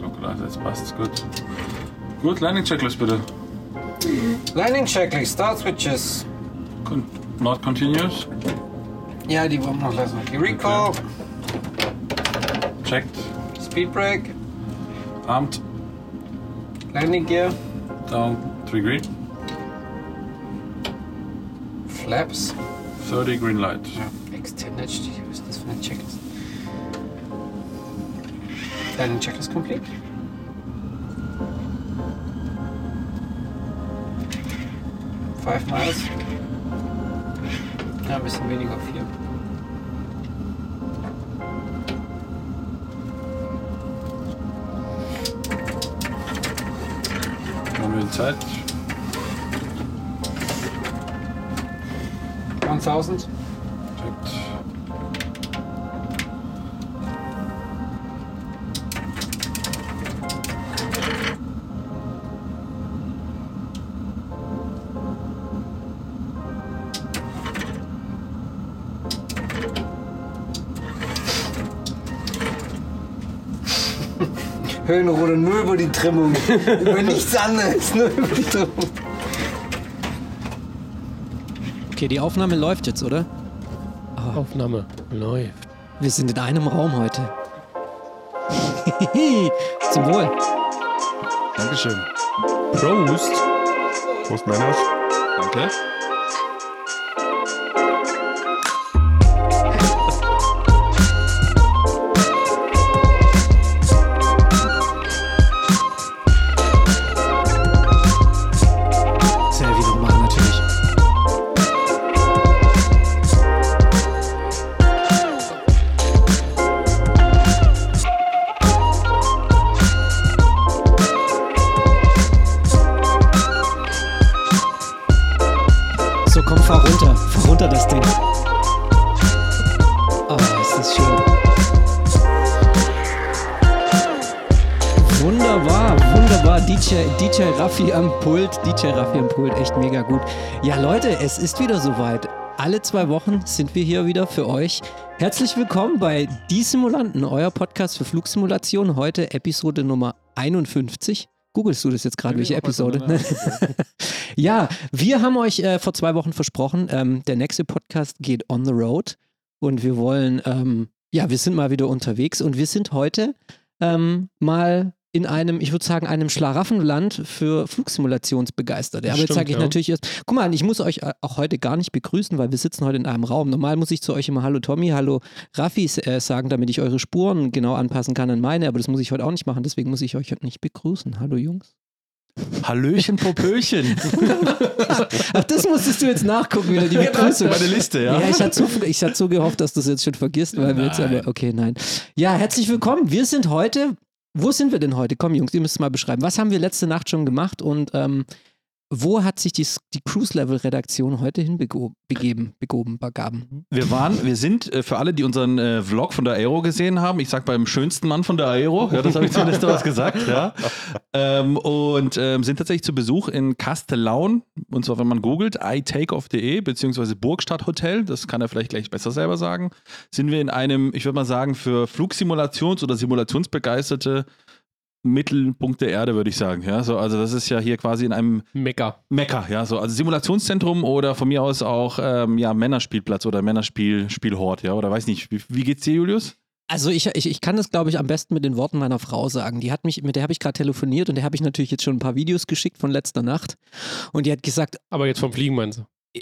Localizer, jetzt passt's gut. Gut, Landing Checklist bitte. Landing checklist, Start Switches. Con not continuous. Ja, die wollen wir noch lassen. Okay, Recall, Checked. Speed Brake, Armed. Landing Gear, Down. 3 green. Flaps. 30 green light. Ja, Extended steht. Was ist das für eine Checklist? Landing Checklist complete. Five miles. Ja, ein bisschen weniger, vier. Haben wir Zeit? 1000. Höhenruder nur über die Trimmung. über nichts anderes, nur über die Trimmung. Okay, die Aufnahme läuft jetzt, oder? Aufnahme läuft. Wir sind in einem Raum heute. Zum Wohl. Dankeschön. Prost. Prost, Männers. Danke. DJ, DJ Raffi am Pult. DJ Raffi am Pult, echt mega gut. Ja, Leute, es ist wieder soweit. Alle zwei Wochen sind wir hier wieder für euch. Herzlich willkommen bei Die Simulanten, euer Podcast für Flugsimulation. Heute Episode Nummer 51. Googlest du das jetzt gerade, welche Episode? ja, wir haben euch äh, vor zwei Wochen versprochen, ähm, der nächste Podcast geht on the road und wir wollen, ähm, ja, wir sind mal wieder unterwegs und wir sind heute ähm, mal in einem, ich würde sagen, einem Schlaraffenland für Flugsimulationsbegeisterte. Aber jetzt sage ich ja. natürlich erst, guck mal, ich muss euch äh, auch heute gar nicht begrüßen, weil wir sitzen heute in einem Raum. Normal muss ich zu euch immer Hallo Tommy, Hallo Raffi äh, sagen, damit ich eure Spuren genau anpassen kann an meine, aber das muss ich heute auch nicht machen, deswegen muss ich euch heute nicht begrüßen. Hallo Jungs. Hallöchen, Popöchen. Ach, das musstest du jetzt nachgucken, wieder die Begrüßung. Meine Liste, ja. Ja, ich hatte, so, ich hatte so gehofft, dass du es jetzt schon vergisst, weil wir jetzt aber, okay, nein. Ja, herzlich willkommen. Wir sind heute, wo sind wir denn heute? Komm, Jungs, ihr müsst es mal beschreiben. Was haben wir letzte Nacht schon gemacht und ähm, wo hat sich die, die Cruise-Level-Redaktion heute hinbegeben, begoben, begaben? Wir waren, wir sind, äh, für alle, die unseren äh, Vlog von der Aero gesehen haben, ich sag beim schönsten Mann von der Aero, ja, das habe ich zumindest was gesagt, ja. Ähm, und ähm, sind tatsächlich zu Besuch in Castellaun, und zwar, wenn man googelt, itakeoff.de, beziehungsweise Burgstadt Hotel, das kann er vielleicht gleich besser selber sagen, sind wir in einem, ich würde mal sagen, für Flugsimulations- oder Simulationsbegeisterte Mittelpunkt der Erde, würde ich sagen. Ja, so, also das ist ja hier quasi in einem Mecker. Mekka, ja, so also Simulationszentrum oder von mir aus auch ähm, ja, Männerspielplatz oder Männerspiel Spielhort, ja, oder weiß nicht. Wie, wie geht's dir, Julius? Also ich, ich, ich kann das, glaube ich, am besten mit den Worten meiner Frau sagen. Die hat mich, mit der habe ich gerade telefoniert und der habe ich natürlich jetzt schon ein paar Videos geschickt von letzter Nacht. Und die hat gesagt, Aber jetzt vom Fliegen meinst du?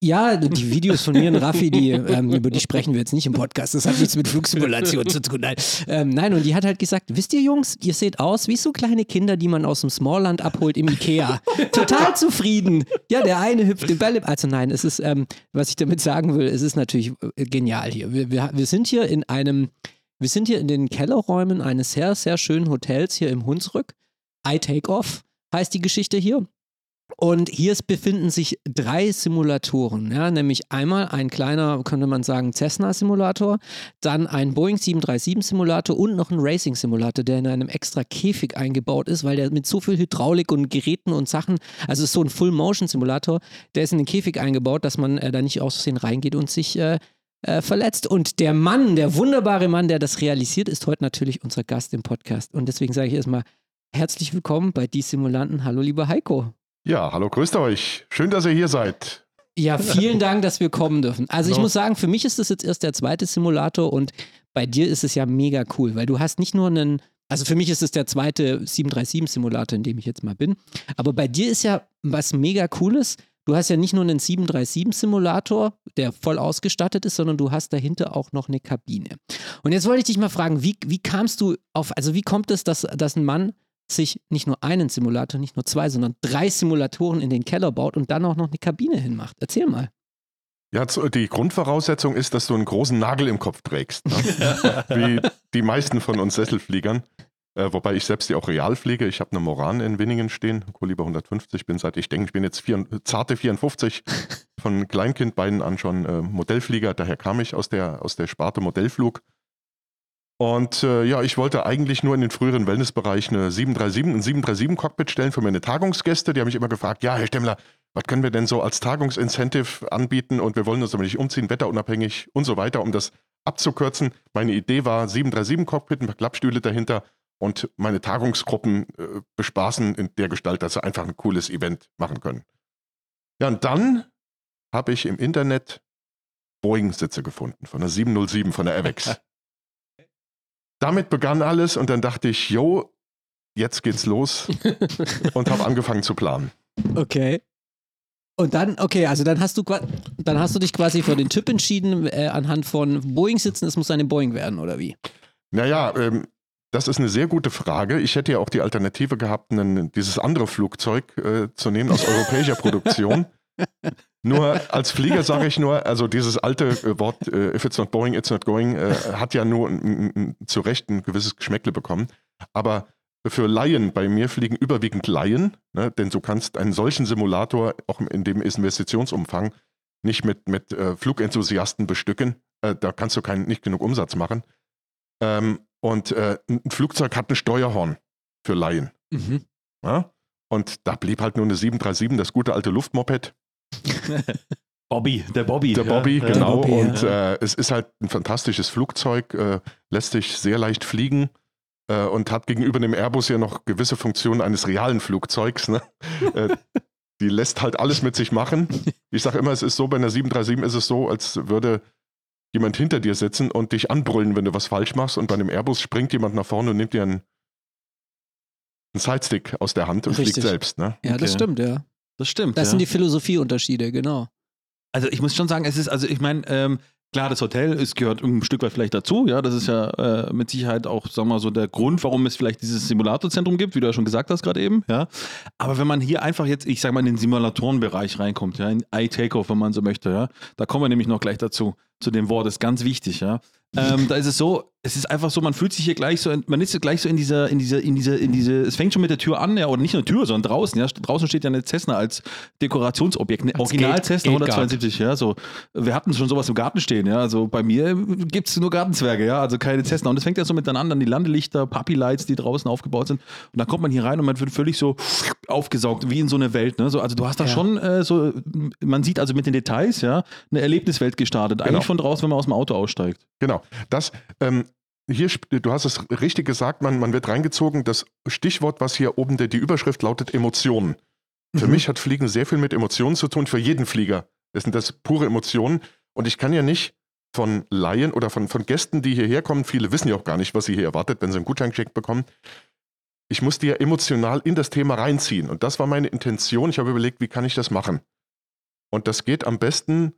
Ja, die Videos von mir und Raffi, die, ähm, über die sprechen wir jetzt nicht im Podcast. Das hat nichts mit Flugsimulation zu tun. Nein. Ähm, nein, und die hat halt gesagt: Wisst ihr, Jungs, ihr seht aus wie so kleine Kinder, die man aus dem Smallland abholt im Ikea. Total zufrieden. Ja, der eine hüpft den Ball. Also, nein, es ist, ähm, was ich damit sagen will, es ist natürlich äh, genial hier. Wir, wir, wir sind hier in einem, wir sind hier in den Kellerräumen eines sehr, sehr schönen Hotels hier im Hunsrück. I Take Off heißt die Geschichte hier. Und hier befinden sich drei Simulatoren, ja, nämlich einmal ein kleiner, könnte man sagen, Cessna-Simulator, dann ein Boeing 737-Simulator und noch ein Racing-Simulator, der in einem extra Käfig eingebaut ist, weil der mit so viel Hydraulik und Geräten und Sachen, also so ein Full-Motion-Simulator, der ist in den Käfig eingebaut, dass man äh, da nicht aus Versehen reingeht und sich äh, äh, verletzt. Und der Mann, der wunderbare Mann, der das realisiert, ist heute natürlich unser Gast im Podcast. Und deswegen sage ich erstmal herzlich willkommen bei Die Simulanten. Hallo, lieber Heiko. Ja, hallo, grüßt euch. Schön, dass ihr hier seid. Ja, vielen Dank, dass wir kommen dürfen. Also ich Ja. muss sagen, für mich ist das jetzt erst der zweite Simulator und bei dir ist es ja mega cool, weil du hast nicht nur einen, also für mich ist es der zweite 737-Simulator, in dem ich jetzt mal bin, aber bei dir ist ja was mega cooles. Du hast ja nicht nur einen 737-Simulator, der voll ausgestattet ist, sondern du hast dahinter auch noch eine Kabine. Und jetzt wollte ich dich mal fragen, wie, wie kamst du auf, also wie kommt es, dass, dass ein Mann sich nicht nur einen Simulator, nicht nur zwei, sondern drei Simulatoren in den Keller baut und dann auch noch eine Kabine hinmacht? Erzähl mal. Ja, die Grundvoraussetzung ist, dass du einen großen Nagel im Kopf trägst. Ne? Wie die meisten von uns Sesselfliegern. Äh, wobei ich selbst ja auch real fliege. Ich habe eine Moran in Winningen stehen, Koliber 150. Bin seit, ich denke, ich bin jetzt vier, zarte 54, von Kleinkindbeinen an schon äh, Modellflieger. Daher kam ich aus der, aus der Sparte Modellflug. Und äh, ja, ich wollte eigentlich nur in den früheren Wellnessbereich eine 737, ein 737-Cockpit stellen für meine Tagungsgäste. Die haben mich immer gefragt, ja, Herr Stemmler, was können wir denn so als Tagungsincentive anbieten und wir wollen uns aber nicht umziehen, wetterunabhängig und so weiter, um das abzukürzen. Meine Idee war 737-Cockpit, ein paar Klappstühle dahinter und meine Tagungsgruppen äh, bespaßen in der Gestalt, dass sie einfach ein cooles Event machen können. Ja, und dann habe ich im Internet Boeing-Sitze gefunden von der 707, von der AVEX. Damit begann alles und dann dachte ich, yo, jetzt geht's los und habe angefangen zu planen. Okay. Und dann, okay, also dann hast du dann hast du dich quasi für den Typ entschieden, äh, anhand von Boeing-Sitzen, es muss eine Boeing werden, oder wie? Naja, ähm, das ist eine sehr gute Frage. Ich hätte ja auch die Alternative gehabt, einen, dieses andere Flugzeug äh, zu nehmen aus europäischer Produktion. Nur als Flieger sage ich nur, also dieses alte äh, Wort, äh, if it's not Boeing, it's not going, äh, hat ja nur zu Recht ein gewisses Geschmäckle bekommen. Aber für Laien, bei mir fliegen überwiegend Laien, ne, denn du kannst einen solchen Simulator auch in dem Investitionsumfang nicht mit, mit äh, Flugenthusiasten bestücken. Äh, da kannst du kein, nicht genug Umsatz machen. Ähm, und äh, ein Flugzeug hat ein Steuerhorn für Laien. Mhm. Ja? Und da blieb halt nur eine 737, das gute alte Luftmoped. Bobby, der Bobby. Der ja. Bobby, Ja. genau. Bobby, ja. und äh, es ist halt ein fantastisches Flugzeug, äh, lässt sich sehr leicht fliegen äh, und hat gegenüber dem Airbus ja noch gewisse Funktionen eines realen Flugzeugs. Ne? äh, die lässt halt alles mit sich machen. Ich sage immer, es ist so, bei einer 737 ist es so, als würde jemand hinter dir sitzen und dich anbrüllen, wenn du was falsch machst. Und bei einem Airbus springt jemand nach vorne und nimmt dir einen, einen Sidestick aus der Hand und Richtig. fliegt selbst. Ne? Ja, das Okay. stimmt, ja. Das stimmt. Das ja. sind die Philosophieunterschiede, genau. Also ich muss schon sagen, es ist, also ich meine, ähm, klar, das Hotel ist, gehört ein Stück weit vielleicht dazu, ja, das ist ja äh, mit Sicherheit auch, sagen wir mal so, der Grund, warum es vielleicht dieses Simulatorzentrum gibt, wie du ja schon gesagt hast gerade eben, ja. Aber wenn man hier einfach jetzt, ich sag mal, in den Simulatorenbereich reinkommt, ja, in iTakeoff, wenn man so möchte, ja, da kommen wir nämlich noch gleich dazu, zu dem Wort, das ist ganz wichtig, ja. Ähm, da ist es so, es ist einfach so, man fühlt sich hier gleich so, man ist gleich so in dieser, in dieser, in dieser, in diese, es fängt schon mit der Tür an, ja, oder nicht nur Tür, sondern draußen, ja. Draußen steht ja eine Cessna als Dekorationsobjekt, eine Als Original Gate- Cessna Gate Guard. 172, ja, so. Wir hatten schon sowas im Garten stehen, ja. Also bei mir gibt es nur Gartenzwerge, ja, also keine Cessna. Und das fängt ja so miteinander an, die Landelichter, Puppy Lights, die draußen aufgebaut sind. Und dann kommt man hier rein und man wird völlig so aufgesaugt, wie in so eine Welt, ne? So, also du hast da Ja. schon äh, so, man sieht also mit den Details, ja, eine Erlebniswelt gestartet. Genau. Eigentlich von draußen, wenn man aus dem Auto aussteigt. Genau. Das, ähm, hier, du hast es richtig gesagt, man, man wird reingezogen. Das Stichwort, was hier oben der, die Überschrift lautet, Emotionen. Für Mhm. mich hat Fliegen sehr viel mit Emotionen zu tun, für jeden Flieger. Das sind das pure Emotionen. Und ich kann ja nicht von Laien oder von, von Gästen, die hierher kommen, viele wissen ja auch gar nicht, was sie hier erwartet, wenn sie einen Gutschein geschenkt bekommen. Ich muss die ja emotional in das Thema reinziehen. Und das war meine Intention. Ich habe überlegt, wie kann ich das machen? Und das geht am besten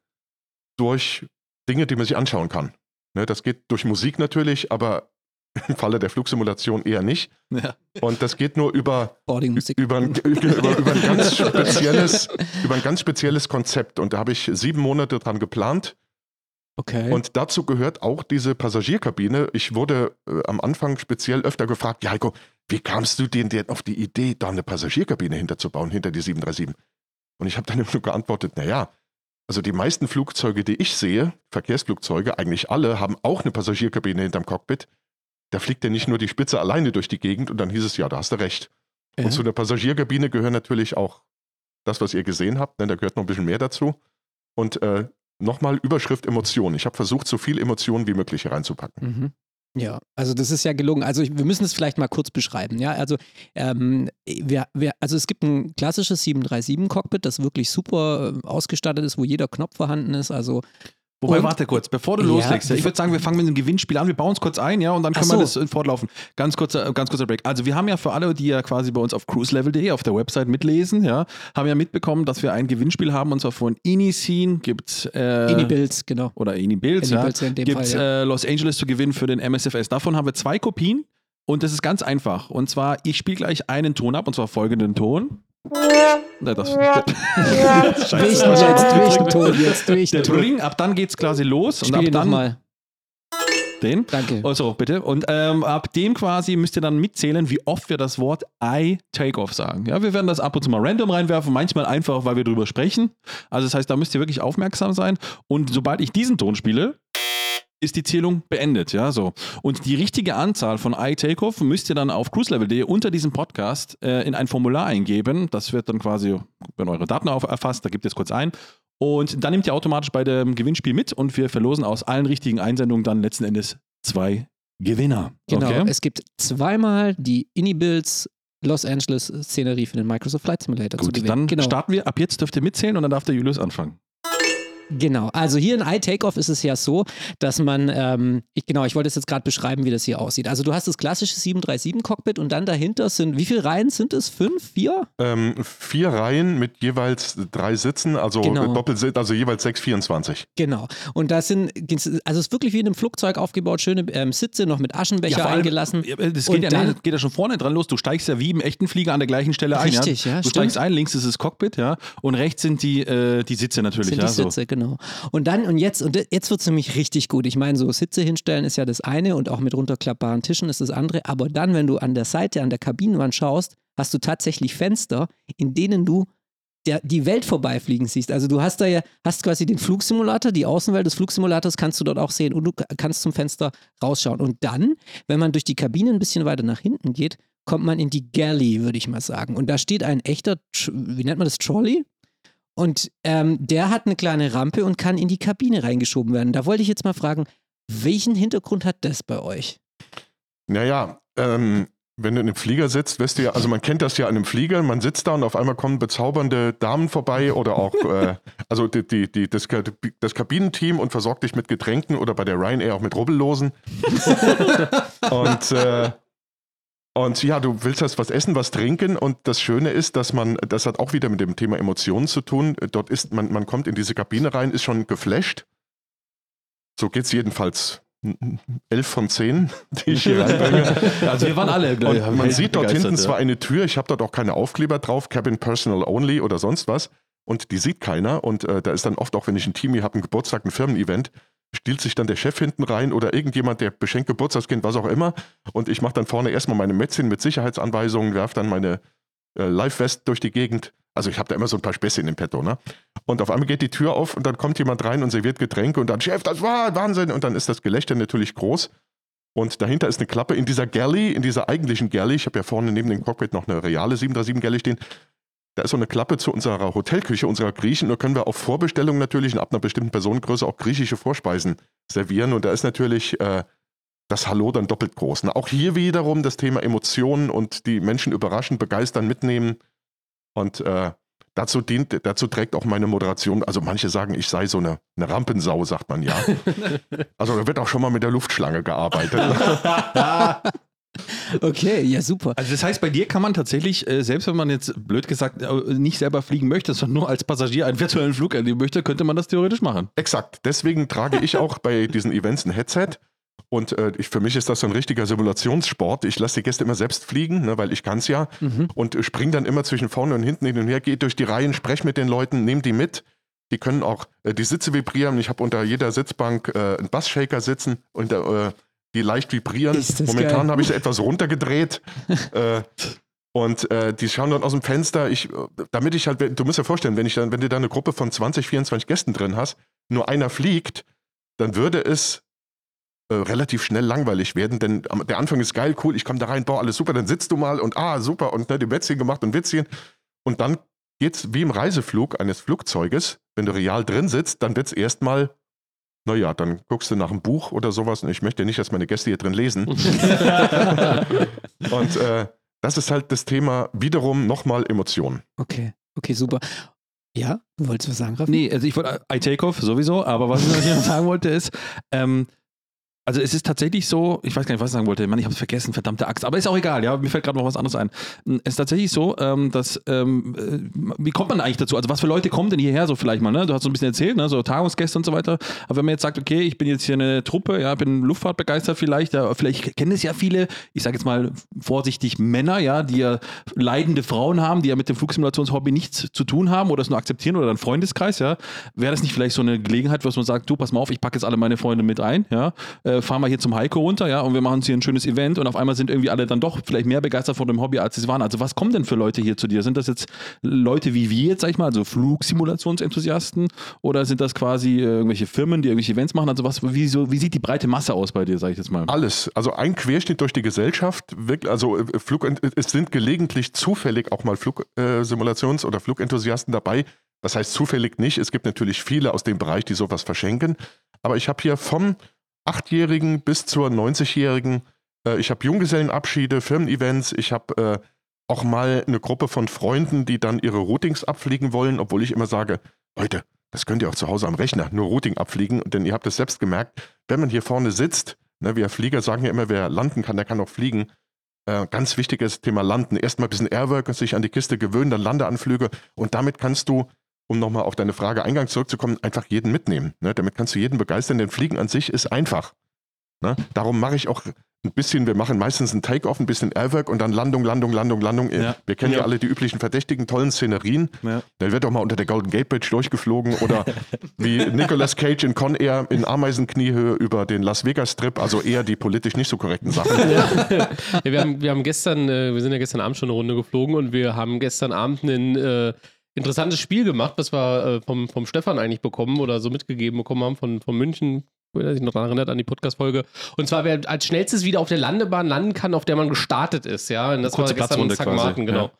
durch Dinge, die man sich anschauen kann. Ne, das geht durch Musik natürlich, aber im Falle der Flugsimulation eher nicht. Ja. Und das geht nur über, über, ein, über, über, ein ganz spezielles, über ein ganz spezielles Konzept. Und da habe ich sieben Monate dran geplant. Okay. Und dazu gehört auch diese Passagierkabine. Ich wurde äh, am Anfang speziell öfter gefragt, ja Heiko, wie kamst du denn, denn auf die Idee, da eine Passagierkabine hinterzubauen, hinter die 737? Und ich habe dann immer nur geantwortet, naja, also die meisten Flugzeuge, die ich sehe, Verkehrsflugzeuge, eigentlich alle, haben auch eine Passagierkabine hinterm Cockpit. Da fliegt ja nicht nur die Spitze alleine durch die Gegend und dann hieß es, ja, da hast du recht. Ja. Und zu der Passagierkabine gehören natürlich auch das, was ihr gesehen habt, ne, da gehört noch ein bisschen mehr dazu. Und äh, nochmal Überschrift Emotionen. Ich habe versucht, so viel Emotionen wie möglich hier reinzupacken. Mhm. Ja, also das ist ja gelungen. Also ich, wir müssen es vielleicht mal kurz beschreiben. Ja, also ähm, wir, wir, also es gibt ein klassisches 737-Cockpit, das wirklich super äh, ausgestattet ist, wo jeder Knopf vorhanden ist. Also Wobei, Und- warte kurz, bevor du Ja, loslegst, ja, ich würde sagen, wir fangen mit einem Gewinnspiel an, wir bauen es kurz ein, ja, und dann können wir so. das äh, fortlaufen. Ganz kurzer, ganz kurzer Break. Also wir haben ja für alle, die ja quasi bei uns auf cruiselevel.de auf der Website mitlesen, ja, haben ja mitbekommen, dass wir ein Gewinnspiel haben, und zwar von Iniscene gibt äh, Ini-Builds, genau. oder Ini-Builds, ja, Ini-Builds in dem gibt Fall, ja. äh, Los Angeles zu gewinnen für den MSFS. Davon haben wir zwei Kopien und das ist ganz einfach. Und zwar, ich spiele gleich einen Ton ab, und zwar folgenden Ton. Na, Das, Welchen jetzt? Welchen Ton jetzt? Welchen der Ton? Ring, ab dann geht's quasi los. und Spiel ab ihn dann nochmal. den. Danke. Also, bitte. Und ähm, ab dem quasi müsst ihr dann mitzählen, wie oft wir das Wort I Takeoff sagen. Ja, wir werden das ab und zu mal random reinwerfen, manchmal einfach, weil wir drüber sprechen. Also, das heißt, da müsst ihr wirklich aufmerksam sein. Und sobald ich diesen Ton spiele, ist die Zählung beendet, ja, so. Und die richtige Anzahl von I Takeoff müsst ihr dann auf cruiselevel.de unter diesem Podcast äh, in ein Formular eingeben. Das wird dann quasi, wenn eure Daten auf, erfasst, da gebt ihr es kurz ein. Und dann nehmt ihr automatisch bei dem Gewinnspiel mit und wir verlosen aus allen richtigen Einsendungen dann letzten Endes zwei Gewinner. Genau, Okay? es gibt zweimal die Ini-Builds Los Angeles Szenerie für den Microsoft Flight Simulator zu Gut, gewinnen. dann genau. starten wir. Ab jetzt dürft ihr mitzählen und dann darf der Julius anfangen. Genau, also hier in iTakeoff ist es ja so, dass man, ähm, ich, genau, ich wollte es jetzt gerade beschreiben, wie das hier aussieht. Also du hast das klassische 737-Cockpit und dann dahinter sind, wie viele Reihen sind es? Fünf? Vier? Ähm, vier Reihen mit jeweils drei Sitzen, also Genau. Doppelsitz, also jeweils 6, 24. Genau. Und das sind, also es ist wirklich wie in einem Flugzeug aufgebaut, schöne ähm, Sitze noch mit Aschenbecher vor allem, eingelassen. ja, Das Und geht ja, dann- das geht ja schon vorne dran los. Du steigst ja wie im echten Flieger an der gleichen Stelle ein. Richtig, ja, Du stimmt. steigst ein, links ist das Cockpit, ja. Und rechts sind die, äh, die Sitze natürlich, sind ja. die Sitze, genau. Und dann, und jetzt, und jetzt wird es nämlich richtig gut. Ich meine, so Sitze hinstellen ist ja das eine und auch mit runterklappbaren Tischen ist das andere. Aber dann, wenn du an der Seite, an der Kabinenwand schaust, hast du tatsächlich Fenster, in denen du der, die Welt vorbeifliegen siehst. Also du hast da ja, hast quasi den Flugsimulator, die Außenwelt des Flugsimulators kannst du dort auch sehen und du ka- kannst zum Fenster rausschauen. Und dann, wenn man durch die Kabine ein bisschen weiter nach hinten geht, kommt man in die Galley, würde ich mal sagen. Und da steht ein echter, wie nennt man das, Trolley? Und ähm, der hat eine kleine Rampe und kann in die Kabine reingeschoben werden. Da wollte ich jetzt mal fragen, welchen Hintergrund hat das bei euch? Naja, ähm, wenn du in einem Flieger sitzt, wirst du ja, also man kennt das ja an einem Flieger, man sitzt da und auf einmal kommen bezaubernde Damen vorbei oder auch, äh, also die, die, die, das, das Kabinenteam und versorgt dich mit Getränken oder bei der Ryanair auch mit Rubbellosen. und, äh, und ja, du willst jetzt was essen, was trinken und das Schöne ist, dass man, das hat auch wieder mit dem Thema Emotionen zu tun, dort ist, man, man kommt in diese Kabine rein, ist schon geflasht. So geht's jedenfalls. Elf von zehn, die ich hier reinbringe. Also wir waren alle, glaub ich, Und man sieht dort hinten ja. zwar eine Tür, ich habe dort auch keine Aufkleber drauf, Cabin Personal Only oder sonst was. Und die sieht keiner. Und äh, da ist dann oft, auch wenn ich ein Team hier habe, ein Geburtstag, ein Firmen-Event, stiehlt sich dann der Chef hinten rein oder irgendjemand, der beschenkt Geburtstagskind, was auch immer. Und ich mache dann vorne erstmal meine Mätzchen mit Sicherheitsanweisungen, werfe dann meine äh, Live-West durch die Gegend. Also ich habe da immer so ein paar Späßchen im Petto, ne? Und auf einmal geht die Tür auf und dann kommt jemand rein und serviert Getränke und dann, Chef, das war Wahnsinn. Und dann ist das Gelächter natürlich groß. Und dahinter ist eine Klappe in dieser Galley, in dieser eigentlichen Galley. Ich habe ja vorne neben dem Cockpit noch eine reale 737 Galley stehen. Da ist so eine Klappe zu unserer Hotelküche, unserer Griechen. Da können wir auf Vorbestellung natürlich und ab einer bestimmten Personengröße auch griechische Vorspeisen servieren. Und da ist natürlich äh, das Hallo dann doppelt groß. Ne? Auch hier wiederum das Thema Emotionen und die Menschen überraschen, begeistern, mitnehmen. Und äh, dazu dient, dazu trägt auch meine Moderation. Also manche sagen, ich sei so eine, eine Rampensau, sagt man ja. Also da wird auch schon mal mit der Luftschlange gearbeitet. Okay, ja, super. Also das heißt, bei dir kann man tatsächlich, äh, selbst wenn man jetzt blöd gesagt äh, nicht selber fliegen möchte, sondern nur als Passagier einen virtuellen Flug erleben möchte, könnte man das theoretisch machen. Exakt. Deswegen trage ich auch bei diesen Events ein Headset. Und äh, ich, für mich ist das so ein richtiger Simulationssport. Ich lasse die Gäste immer selbst fliegen, ne, weil ich kann es ja. Und äh, springe dann immer zwischen vorne und hinten hin und her, gehe durch die Reihen, spreche mit den Leuten, nehme die mit. Die können auch äh, die Sitze vibrieren. Ich habe unter jeder Sitzbank äh, einen Bassshaker sitzen, und, äh, die leicht vibrieren. Momentan habe ich sie etwas runtergedreht. äh, und äh, die schauen dann aus dem Fenster. Ich, damit ich halt, du musst dir vorstellen, wenn, ich dann, wenn du da eine Gruppe von 20, 24 Gästen drin hast, nur einer fliegt, dann würde es äh, relativ schnell langweilig werden, denn der Anfang ist geil, cool, ich komme da rein, boah, alles super, dann sitzt du mal und ah, super und ne, die Witzchen gemacht und Witzchen und dann geht's wie im Reiseflug eines Flugzeuges. Wenn du real drin sitzt, dann wird's erstmal, naja, dann guckst du nach einem Buch oder sowas und ich möchte nicht, dass meine Gäste hier drin lesen. und äh, das ist halt das Thema wiederum nochmal Emotionen. Okay, okay, super. Ja, du wolltest was sagen, Raffi? Nee, also ich wollte I take off sowieso, aber was ich noch sagen wollte ist, ähm, also es ist tatsächlich so, ich weiß gar nicht, was ich sagen wollte, Mann, ich habe es vergessen, verdammte Axt, aber ist auch egal, ja, mir fällt gerade noch was anderes ein. Es ist tatsächlich so, ähm, dass, ähm, äh, wie kommt man eigentlich dazu? Also was für Leute kommen denn hierher so vielleicht mal, ne? Du hast so ein bisschen erzählt, ne? so Tagungsgäste und so weiter, aber wenn man jetzt sagt, okay, ich bin jetzt hier eine Truppe, ja, bin Luftfahrt begeistert vielleicht, ja, vielleicht kennen es ja viele, ich sage jetzt mal vorsichtig Männer, ja, die ja leidende Frauen haben, die ja mit dem Flugsimulationshobby nichts zu tun haben oder es nur akzeptieren oder ein Freundeskreis, ja, wäre das nicht vielleicht so eine Gelegenheit, was man sagt, du, pass mal auf, ich packe jetzt alle meine Freunde mit ein, ja, äh, fahren wir hier zum Heiko runter, ja, und wir machen uns hier ein schönes Event und auf einmal sind irgendwie alle dann doch vielleicht mehr begeistert von dem Hobby, als sie waren. Also was kommen denn für Leute hier zu dir? Sind das jetzt Leute wie wir jetzt, sag ich mal, also Flugsimulationsenthusiasten oder sind das quasi äh, irgendwelche Firmen, die irgendwelche Events machen? Also was, wie, so, wie sieht die breite Masse aus bei dir, sag ich jetzt mal? Alles. Also ein Querschnitt durch die Gesellschaft. Wirklich, also äh, Flug, es sind gelegentlich zufällig auch mal Flugsimulations- oder Flugenthusiasten dabei. Das heißt zufällig nicht. Es gibt natürlich viele aus dem Bereich, die sowas verschenken. Aber ich habe hier vom 8-Jährigen bis zur 90-Jährigen, äh, ich habe Junggesellenabschiede, Firmen-Events, ich habe äh, auch mal eine Gruppe von Freunden, die dann ihre Routings abfliegen wollen, obwohl ich immer sage, Leute, das könnt ihr auch zu Hause am Rechner, nur Routing abfliegen, denn ihr habt es selbst gemerkt, wenn man hier vorne sitzt, ne, wir Flieger sagen ja immer, wer landen kann, der kann auch fliegen. Äh, ganz wichtiges Thema Landen. Erstmal ein bisschen Airwork sich an die Kiste gewöhnen, dann Landeanflüge und damit kannst du, um nochmal auf deine Frage eingangs zurückzukommen, einfach jeden mitnehmen. Ne? Damit kannst du jeden begeistern, denn Fliegen an sich ist einfach. Ne? Darum mache ich auch ein bisschen, wir machen meistens ein Take-Off, ein bisschen Airwork und dann Landung, Landung, Landung, Landung. Ja. Wir kennen ja. Ja. alle die üblichen verdächtigen, tollen Szenerien. Ja. Da wird doch mal unter der Golden Gate Bridge durchgeflogen oder wie Nicolas Cage in Con Air in Ameisenkniehöhe über den Las Vegas Strip, also eher die politisch nicht so korrekten Sachen. Wir, haben, wir haben gestern, äh, wir sind ja gestern Abend schon eine Runde geflogen und wir haben gestern Abend ein äh, interessantes Spiel gemacht, was wir äh, vom, vom Stefan eigentlich bekommen oder so mitgegeben bekommen haben von, von München. Wer sich noch daran erinnert an die Podcast-Folge. Und zwar, wer als schnellstes wieder auf der Landebahn landen kann, auf der man gestartet ist, ja. Und das Kurze war gestern Platzrunde Martin, genau. ja.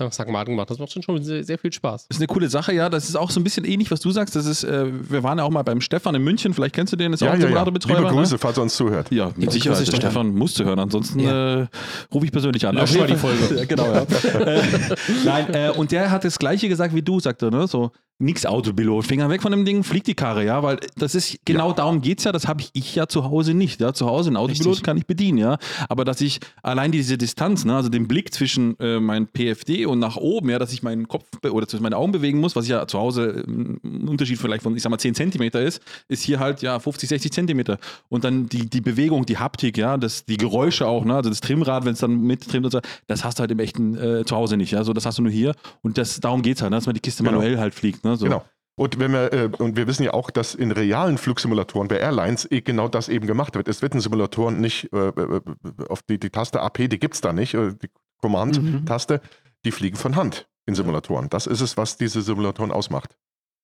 Ja. St. Martin gemacht. Das macht schon, schon sehr, sehr viel Spaß. Das ist eine coole Sache, ja. Das ist auch so ein bisschen ähnlich, was du sagst. Das ist, äh, wir waren ja auch mal beim Stefan in München, vielleicht kennst du den, ist auch ein Simulatorbetreuer. Liebe Grüße, Ne? falls er uns zuhört. Ja, mit Sicherheit. Der Stefan. Stefan muss zu hören, ansonsten Ja. äh, rufe ich persönlich an. Lösch mal die Folge. Ja, genau, ja. nein, äh, und der hat das Gleiche gesagt wie du, sagte er, ne? So, nix Autopilot, Finger weg von dem Ding, fliegt die Karre, ja, weil das ist, genau darum geht's ja, das habe ich, ja zu Hause nicht, ja, zu Hause ein Autopilot Richtig. kann ich bedienen, ja, aber dass ich allein diese Distanz, ne, also den Blick zwischen äh, mein PFD und nach oben, ja, dass ich meinen Kopf oder zwischen meine Augen bewegen muss, was ja zu Hause ähm, ein Unterschied vielleicht von, ich sag mal, 10 Zentimeter ist, ist hier halt, ja, 50, 60 Zentimeter. Und dann die, die Bewegung, die Haptik, ja, das, die Geräusche auch, ne, also das Trimmrad, wenn es dann mittrimmt und so, das hast du halt im echten äh, zu Hause nicht, ja, so, das hast du nur hier. Und das, darum geht's halt, ne, dass man die Kiste Genau. manuell halt fliegt, ne, so. Genau. Und, wenn wir, äh, und wir wissen ja auch, dass in realen Flugsimulatoren bei Airlines eh genau das eben gemacht wird. Es wird in Simulatoren nicht äh, äh, auf die, die Taste AP, die gibt es da nicht, äh, die Command-Taste, die fliegen von Hand in Simulatoren. Das ist es, was diese Simulatoren ausmacht.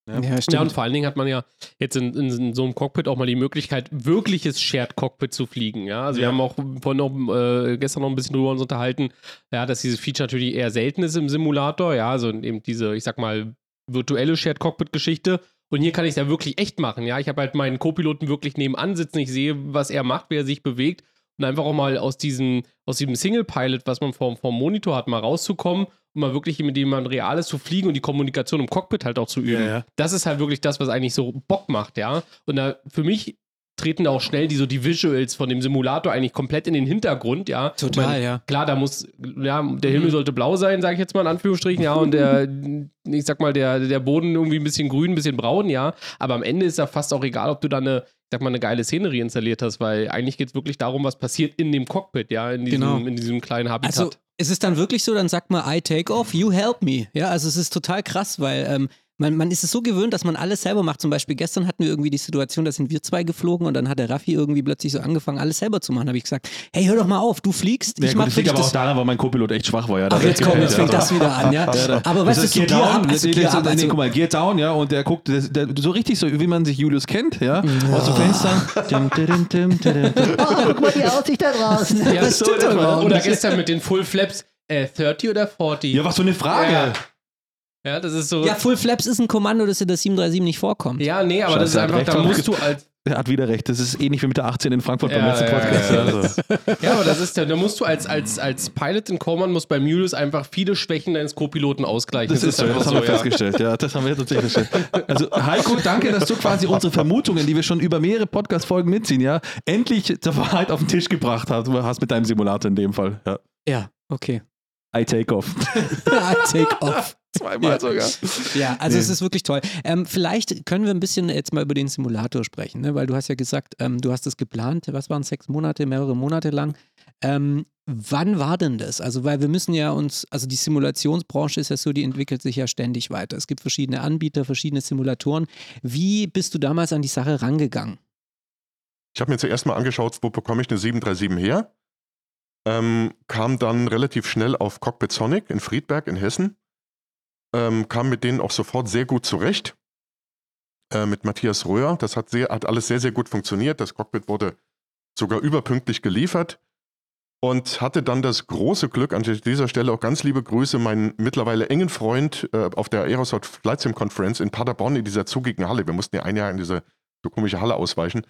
Ja, Ja, und stimmt. vor allen Dingen hat man ja jetzt in, in, in so einem Cockpit auch mal die Möglichkeit, wirkliches Shared Cockpit zu fliegen. Ja, also wir Ja. haben auch vorhin noch, äh, gestern noch ein bisschen drüber uns unterhalten, ja, dass dieses Feature natürlich eher selten ist im Simulator. Ja, also eben diese, ich sag mal, virtuelle Shared Cockpit-Geschichte. Und hier kann ich es ja wirklich echt machen. Ja, ich habe halt meinen Co-Piloten wirklich nebenan sitzen. Ich sehe, was er macht, wie er sich bewegt. Und einfach auch mal aus diesem, aus diesem Single-Pilot, was man vom, vom Monitor hat, mal rauszukommen und mal wirklich mit jemandem Reales zu fliegen und die Kommunikation im Cockpit halt auch zu üben. Ja, ja. Das ist halt wirklich das, was eigentlich so Bock macht, ja. Und da für mich treten da auch schnell die so die Visuals von dem Simulator eigentlich komplett in den Hintergrund, ja. Total, meine, ja. Klar, da muss, ja, der Himmel sollte blau sein, sage ich jetzt mal in Anführungsstrichen, ja, und der, ich sag mal, der, der Boden irgendwie ein bisschen grün, ein bisschen braun, ja. Aber am Ende ist da fast auch egal, ob du da eine, ich sag mal, eine geile Szenerie installiert hast, weil eigentlich geht es wirklich darum, was passiert in dem Cockpit, ja, in diesem, Genau. in diesem kleinen Habitat. Also es ist dann wirklich so, dann sagt man, I take off, you help me. Ja, also es ist total krass, weil ähm, man, man ist es so gewöhnt, dass man alles selber macht. Zum Beispiel gestern hatten wir irgendwie die Situation, da sind wir zwei geflogen und dann hat der Raffi irgendwie plötzlich so angefangen, alles selber zu machen. habe ich gesagt, hey, hör doch mal auf, du fliegst, Ja, ich gut, mach das liegt aber auch daran, weil mein Co-Pilot echt schwach war. Ja, Ach, jetzt komm, jetzt fängt das wieder an, ja. Aber weißt du, das so Gear Down, up, also Gear up, also- guck mal, Gear Down, ja, und der guckt der, der, so richtig so, wie man sich Julius kennt, ja, aus dem Fenster. Oh, guck mal die Aussicht da draußen. ja, aber. oder gestern mit den Full Flaps, äh, 30 oder 40? Ja, was für eine Frage. Ja. Das ist so. Ja, Full Flaps ist ein Kommando, das in der 737 nicht vorkommt. Ja, nee, aber das ist Scheiße, einfach, da musst du als. Er hat wieder recht. Das ist ähnlich wie mit der 18 in Frankfurt beim Ja, letzten ja, Podcast. ja, Also. Ja, aber das ist ja, da musst du als, als, als Pilot in Command musst bei Mules einfach viele Schwächen deines Co-Piloten ausgleichen. Das ist so, das haben wir ja. festgestellt. Ja, das haben wir tatsächlich festgestellt. Also Heiko, danke, dass du quasi unsere Vermutungen, die wir schon über mehrere Podcast-Folgen mitziehen, ja, endlich zur Wahrheit auf den Tisch gebracht hast. Du hast mit deinem Simulator in dem Fall. Ja. Ja, okay. I take off. I take off. Zweimal Ja. sogar. Ja, also Nee. es ist wirklich toll. Ähm, vielleicht können wir ein bisschen jetzt mal über den Simulator sprechen, ne? weil du hast ja gesagt, ähm, du hast es geplant, was waren sechs Monate, mehrere Monate lang. Ähm, wann war denn das? Also, weil wir müssen ja uns, also die Simulationsbranche ist ja so, die entwickelt sich ja ständig weiter. Es gibt verschiedene Anbieter, verschiedene Simulatoren. Wie bist du damals an die Sache rangegangen? Ich habe mir zuerst mal angeschaut, wo bekomme ich eine 737 her. Ähm, kam dann relativ schnell auf Cockpit Sonic in Friedberg in Hessen. Ähm, kam mit denen auch sofort sehr gut zurecht. Äh, mit Matthias Röhr. Das hat, sehr, hat alles sehr, sehr gut funktioniert. Das Cockpit wurde sogar überpünktlich geliefert. Und hatte dann das große Glück, an dieser Stelle auch ganz liebe Grüße, meinen mittlerweile engen Freund äh, auf der Aerosol Flight Sim Conference in Paderborn in dieser zugigen Halle. Wir mussten ja ein Jahr in diese so komische Halle ausweichen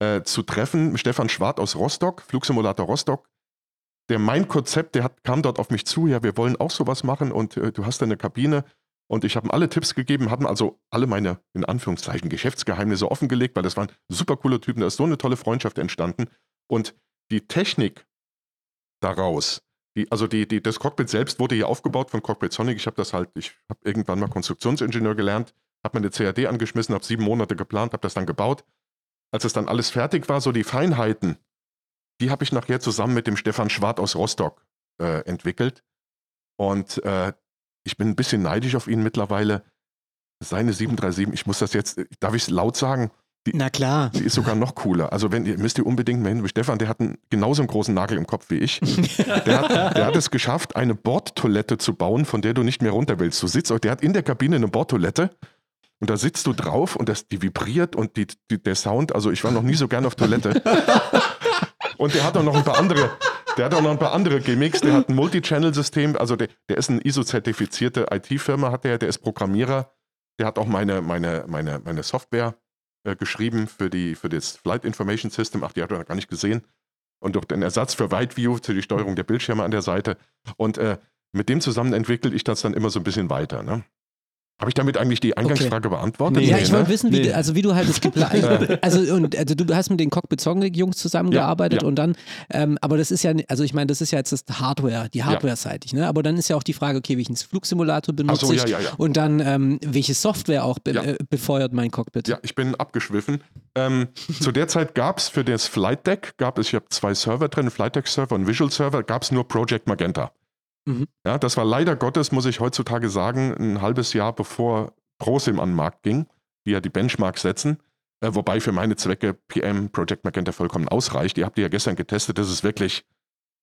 äh, zu treffen. Stefan Schwart aus Rostock, Flugsimulator Rostock. Der mein Konzept, der hat, kam dort auf mich zu, ja, wir wollen auch sowas machen und äh, du hast eine Kabine. Und ich habe ihm alle Tipps gegeben, haben also alle meine, in Anführungszeichen, Geschäftsgeheimnisse offengelegt, weil das waren super coole Typen, da ist so eine tolle Freundschaft entstanden. Und die Technik daraus, die, also die, die, das Cockpit selbst wurde hier aufgebaut von Cockpit Sonic. Ich habe das halt, ich habe irgendwann mal Konstruktionsingenieur gelernt, habe mir eine CAD angeschmissen, habe sieben Monate geplant, habe das dann gebaut. Als es dann alles fertig war, so die Feinheiten, die habe ich nachher zusammen mit dem Stefan Schwart aus Rostock äh, entwickelt. Und äh, ich bin ein bisschen neidisch auf ihn mittlerweile. Seine 737, ich muss das jetzt, darf ich es laut sagen? Na klar. Die ist sogar noch cooler. Also wenn ihr müsst ihr unbedingt mal hin. Stefan, der hat einen, genauso einen großen Nagel im Kopf wie ich. Der hat, der hat es geschafft, eine Bordtoilette zu bauen, von der du nicht mehr runter willst. Du sitzt, der hat in der Kabine eine Bordtoilette und da sitzt du drauf und das, die vibriert und die, die, der Sound, also ich war noch nie so gern auf Toilette. Und der hat auch noch ein paar andere, der hat auch noch ein paar andere Gimmicks. Der hat ein Multi-Channel-System, also der, der ist eine ISO-zertifizierte IT-Firma, hat der, der ist Programmierer. Der hat auch meine, meine, meine, meine Software äh, geschrieben für, die, für das Flight Information System. Ach, die hat er noch gar nicht gesehen. Und auch den Ersatz für Wide View, für die Steuerung der Bildschirme an der Seite. Und äh, mit dem zusammen entwickle ich das dann immer so ein bisschen weiter. Ne? Habe ich damit eigentlich die Eingangsfrage beantwortet? Nee, Ja, ich ne? wollte wissen, wie, Nee. du- also wie du halt das geplant also und also du hast mit den Cockpit Sonic Jungs zusammengearbeitet Ja, ja. und dann, ähm, aber das ist ja, also ich meine, das ist ja jetzt das Hardware, die Hardware-seitig, ne? Aber dann ist ja auch die Frage, okay, welchen Flugsimulator benutze so, ich ja, ja, ja. und dann ähm, welche Software auch be Ja. äh, befeuert mein Cockpit. Ja, ich bin abgeschwiffen. Ähm, zu der Zeit gab es für das Flight Deck, gab es, ich habe zwei Server drin, Flight Deck Server und Visual Server, gab es nur Project Magenta. Mhm. Ja, das war leider Gottes, muss ich heutzutage sagen, ein halbes Jahr bevor ProSim an den Markt ging, die ja die Benchmarks setzen. Äh, wobei für meine Zwecke PM Project Magenta vollkommen ausreicht. Ihr habt die ja gestern getestet, das ist wirklich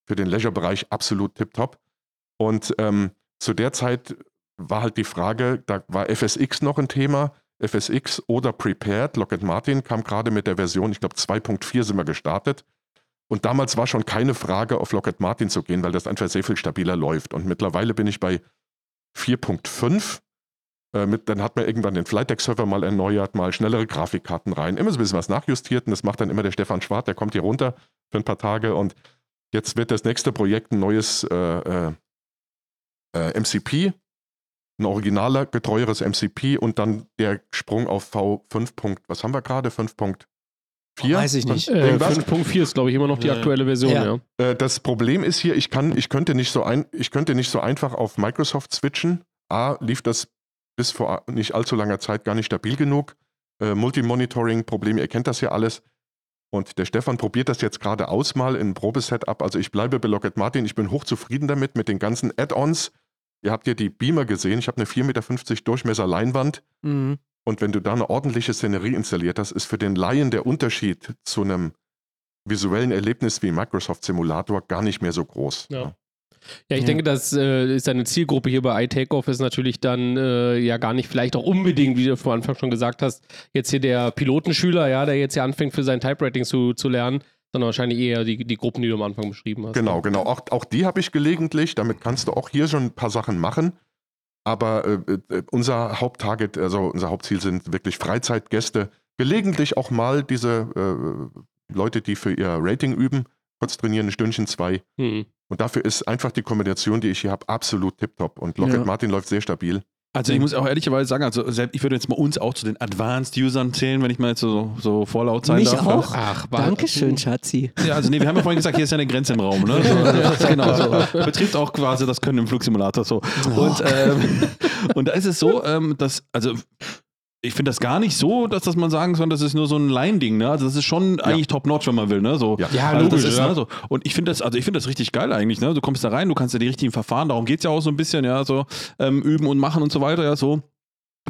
für den Leisure-Bereich absolut tipptopp. Und ähm, zu der Zeit war halt die Frage, da war FSX noch ein Thema. FSX oder Prepared, Lockheed Martin kam gerade mit der Version, ich glaube 2.4 sind wir gestartet. Und damals war schon keine Frage, auf Lockheed Martin zu gehen, weil das einfach sehr viel stabiler läuft. Und mittlerweile bin ich bei 4.5. Äh, dann hat man irgendwann den Flight Deck Server mal erneuert, mal schnellere Grafikkarten rein, immer so ein bisschen was nachjustiert. Und das macht dann immer der Stefan Schwart, der kommt hier runter für ein paar Tage. Und jetzt wird das nächste Projekt ein neues äh, äh, äh, MCP, ein originaler, getreueres MCP und dann der Sprung auf V5. Punkt- Was haben wir gerade? 5.4? Weiß ich nicht. Äh, Irgendwas? 5.4 ist, glaube ich, immer noch die aktuelle Version, Ja. ja. Äh, das Problem ist hier, ich, kann, ich, könnte nicht so ein, ich könnte nicht so einfach auf Microsoft switchen. A, lief das bis vor nicht allzu langer Zeit gar nicht stabil genug. Äh, Multimonitoring-Probleme, ihr kennt das ja alles. Und der Stefan probiert das jetzt gerade aus mal in Probesetup. Also ich bleibe bei Lockheed Martin. Ich bin hochzufrieden damit, mit den ganzen Add-ons. Ihr habt ja die Beamer gesehen. Ich habe eine 4,50 Meter Durchmesser Leinwand. Mhm. Und wenn du da eine ordentliche Szenerie installiert hast, ist für den Laien der Unterschied zu einem visuellen Erlebnis wie Microsoft Simulator gar nicht mehr so groß. Ja. Ja, ich Ja. denke, das äh, ist eine Zielgruppe hier bei iTakeoff ist natürlich dann äh, ja gar nicht vielleicht auch unbedingt, wie du vor Anfang schon gesagt hast, jetzt hier der Pilotenschüler, ja, der jetzt hier anfängt für sein Typewriting zu, zu lernen, sondern wahrscheinlich eher die, die Gruppen, die du am Anfang beschrieben hast. Genau, genau. Auch, auch die habe ich gelegentlich. Damit kannst du auch hier schon ein paar Sachen machen. Aber äh, äh, unser Haupttarget, also unser Hauptziel sind wirklich Freizeitgäste. Gelegentlich auch mal diese äh, Leute, die für ihr Rating üben, kurz trainieren, ein Stündchen, zwei. Hm. Und dafür ist einfach die Kombination, die ich hier habe, absolut tipptopp. Und Lockheed Ja. Martin läuft sehr stabil. Also ich muss auch ehrlicherweise sagen, also selbst, ich würde jetzt mal uns auch zu den Advanced Usern zählen, wenn ich mal jetzt so, so vorlaut sein Mich darf. auch. Ach, Dankeschön, Schatzi. Ja, also nee, wir haben ja vorhin gesagt, hier ist ja eine Grenze im Raum. Ne? So, also, genau so. Betrifft auch quasi das Können im Flugsimulator so. Und, ähm, und da ist es so, ähm, dass, also ich finde das gar nicht so, dass das man sagen soll, das ist nur so ein Line-Ding. Ne? Also das ist schon eigentlich top-notch, wenn man will. Ne? So, Ja. Ja, also logisch, das ist, ja. ne, so. Und ich finde das, also ich finde das richtig geil eigentlich. Ne? Du kommst da rein, du kannst ja die richtigen Verfahren, darum geht es ja auch so ein bisschen, ja, so ähm, üben und machen und so weiter, ja, so.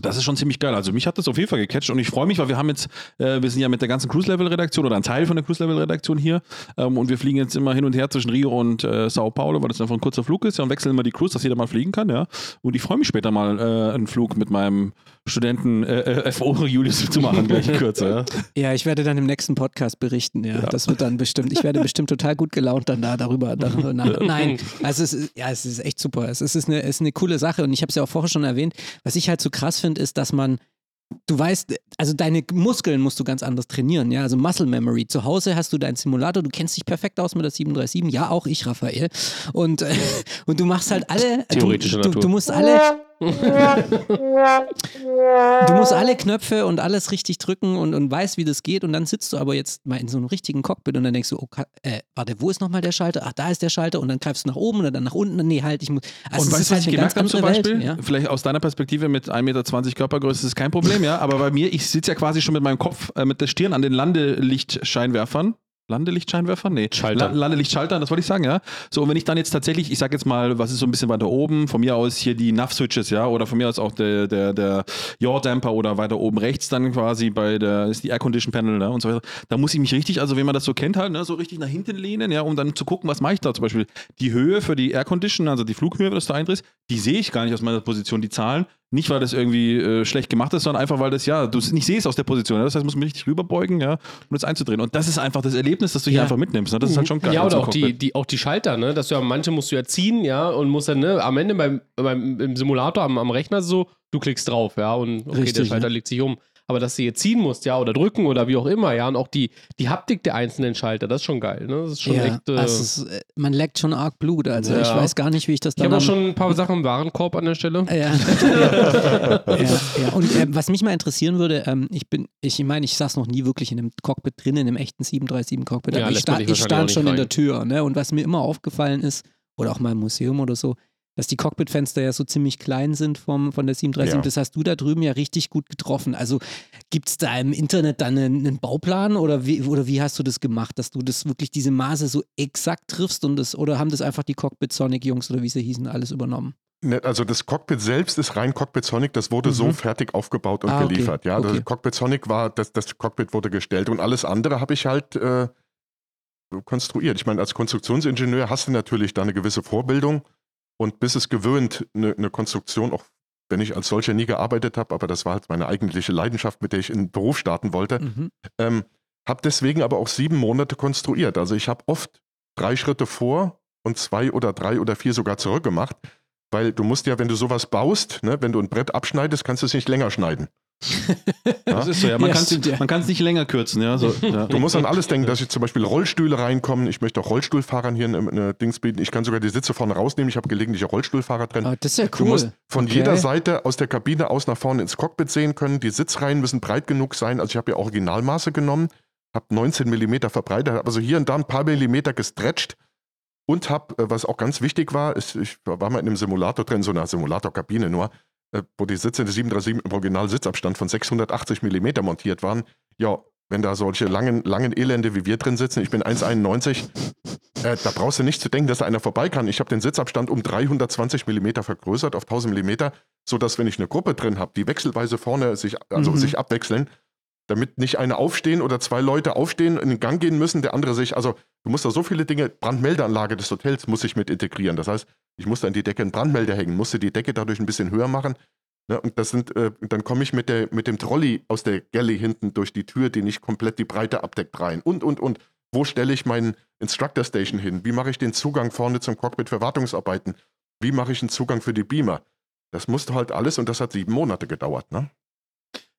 Das ist schon ziemlich geil. Also mich hat das auf jeden Fall gecatcht und ich freue mich, weil wir haben jetzt, äh, wir sind ja mit der ganzen Cruise-Level-Redaktion oder ein Teil von der Cruise-Level-Redaktion hier ähm, und wir fliegen jetzt immer hin und her zwischen Rio und äh, Sao Paulo, weil das einfach ein kurzer Flug ist ja, und wechseln immer die Cruise, dass jeder mal fliegen kann, ja. Und ich freue mich später mal äh, einen Flug mit meinem Studenten äh, äh, FO Julius zu machen, gleich in Kürze, ja. Ja, ich werde dann im nächsten Podcast berichten, ja. Das wird dann bestimmt, ich werde bestimmt total gut gelaunt dann da darüber. darüber nach, nein, also es ist, ja, es ist echt super. Es ist, es ist, eine, es ist eine coole Sache und ich habe es ja auch vorher schon erwähnt. Was ich halt so krass finde, ist, dass man Du weißt, also deine Muskeln musst du ganz anders trainieren, ja. Also Muscle Memory. Zu Hause hast du deinen Simulator, du kennst dich perfekt aus mit der 737, ja, auch ich, Raphael. Und, äh, und du machst halt alle. Theoretische du, du, Natur. du musst alle. Du musst alle Knöpfe und alles richtig drücken und, und weißt, wie das geht. Und dann sitzt du aber jetzt mal in so einem richtigen Cockpit und dann denkst du, oh, äh, warte, wo ist nochmal der Schalter? Ach, da ist der Schalter. Und dann greifst du nach oben oder dann nach unten. Nee, halt, ich muss. Also und weißt du, was halt ich eine ganz gemerkt habe zum Beispiel? Welt, ja. Vielleicht aus deiner Perspektive mit 1,20 Meter Körpergröße ist es kein Problem, ja. Aber bei mir, ich sitze ja quasi schon mit meinem Kopf, äh, mit der Stirn an den Landelichtscheinwerfern. Landelichtscheinwerfern? Nee. Schalter. La Landelichtschaltern, das wollte ich sagen, ja. So, und wenn ich dann jetzt tatsächlich, ich sag jetzt mal, was ist so ein bisschen weiter oben, von mir aus hier die Nav-Switches, ja, oder von mir aus auch der, der, der Yaw-Damper oder weiter oben rechts dann quasi bei der, ist die Air-Condition-Panel, ne, und so weiter. Da muss ich mich richtig, also wenn man das so kennt halt, ne, so richtig nach hinten lehnen, ja, um dann zu gucken, was mache ich da zum Beispiel. Die Höhe für die Air-Condition, also die Flughöhe, das du eindrehst, die sehe ich gar nicht aus meiner Position, die Zahlen. Nicht, weil das irgendwie äh, schlecht gemacht ist, sondern einfach, weil das, ja, du es nicht siehst aus der Position. Ja? Das heißt, du musst mich richtig rüberbeugen, ja, um das einzudrehen. Und das ist einfach das Erlebnis, das du hier Ja. einfach mitnimmst. Ne? Das ist halt schon geil. Ja, oder auch die, die, auch die Schalter, ne? Dass du ja, manche musst du ja ziehen, ja, und musst dann, ne, am Ende beim, beim im Simulator, am, am Rechner so, du klickst drauf, ja, und okay, der Richtig, Schalter ja. legt sich um. Aber dass du jetzt ziehen musst, ja, oder drücken oder wie auch immer, ja, und auch die, die Haptik der einzelnen Schalter, das ist schon geil, ne? Das ist schon ja, echt. Äh, also ist, äh, man leckt schon arg Blut. Also Ja. ich weiß gar nicht, wie ich das ich dann. habe auch schon ein paar Sachen im Warenkorb an der Stelle. Ja. ja. Und äh, was mich mal interessieren würde, ähm, ich bin, ich meine, ich saß noch nie wirklich in einem Cockpit drin, in einem echten 737-Cockpit, Ja, aber ich, sta ich stand schon in rein. der Tür. Ne? Und was mir immer aufgefallen ist, oder auch mal im Museum oder so, dass die Cockpitfenster ja so ziemlich klein sind vom, von der 737. Ja. Das hast du da drüben ja richtig gut getroffen. Also gibt es da im Internet dann einen, einen Bauplan oder wie, oder wie hast du das gemacht, dass du das wirklich diese Maße so exakt triffst und das, oder haben das einfach die Cockpit Sonic Jungs oder wie sie hießen, alles übernommen? Ne, Also das Cockpit selbst ist rein Cockpit Sonic, das wurde so Mhm. fertig aufgebaut und Ah, okay. geliefert. Ja, Okay. das Cockpit Sonic war, das, das Cockpit wurde gestellt und alles andere habe ich halt äh, konstruiert. Ich meine, als Konstruktionsingenieur hast du natürlich da eine gewisse Vorbildung und bist es gewöhnt, eine, eine Konstruktion, auch wenn ich als solcher nie gearbeitet habe, aber das war halt meine eigentliche Leidenschaft, mit der ich in den Beruf starten wollte, Mhm. ähm, habe deswegen aber auch sieben Monate konstruiert. Also ich habe oft drei Schritte vor und zwei oder drei oder vier sogar zurück gemacht, weil du musst ja, wenn du sowas baust, ne, wenn du ein Brett abschneidest, kannst du es nicht länger schneiden. Das ist so, ja. Man Ja, kann es nicht länger kürzen, ja. So, ja. Du musst an alles denken, dass ich zum Beispiel Rollstühle reinkommen. Ich möchte auch Rollstuhlfahrern hier eine, eine Dings bieten. Ich kann sogar die Sitze vorne rausnehmen. Ich habe gelegentlich auch Rollstuhlfahrer drin. Ah, das ist ja Du cool. musst von Okay. jeder Seite aus der Kabine aus nach vorne ins Cockpit sehen können. Die Sitzreihen müssen breit genug sein. Also ich habe ja Originalmaße genommen, habe 19 Millimeter verbreitet, habe also hier und da ein paar Millimeter gestretcht und habe, äh, was auch ganz wichtig war, ist, ich war mal in einem Simulator drin, so einer Simulatorkabine nur, äh, wo die Sitze der 737 im Original-Sitzabstand von 680 Millimeter montiert waren. Ja, wenn da solche langen, langen Elende wie wir drin sitzen, ich bin 1,91, äh, da brauchst du nicht zu denken, dass da einer vorbei kann. Ich habe den Sitzabstand um 320 Millimeter vergrößert auf 1000 Millimeter, sodass, wenn ich eine Gruppe drin habe, die wechselweise vorne sich, also Mhm. sich abwechseln, damit nicht einer aufstehen oder zwei Leute aufstehen, in den Gang gehen müssen, der andere sich, also du musst da so viele Dinge, Brandmeldeanlage des Hotels muss ich mit integrieren. Das heißt, ich musste an die Decke einen Brandmelder hängen, musste die Decke dadurch ein bisschen höher machen. Ne, und das sind, äh, dann komme ich mit, der, mit dem Trolley aus der Galley hinten durch die Tür, die nicht komplett die Breite abdeckt, rein. Und, und, und. Wo stelle ich meinen Instructor Station hin? Wie mache ich den Zugang vorne zum Cockpit für Wartungsarbeiten? Wie mache ich einen Zugang für die Beamer? Das musste halt alles und das hat sieben Monate gedauert, ne?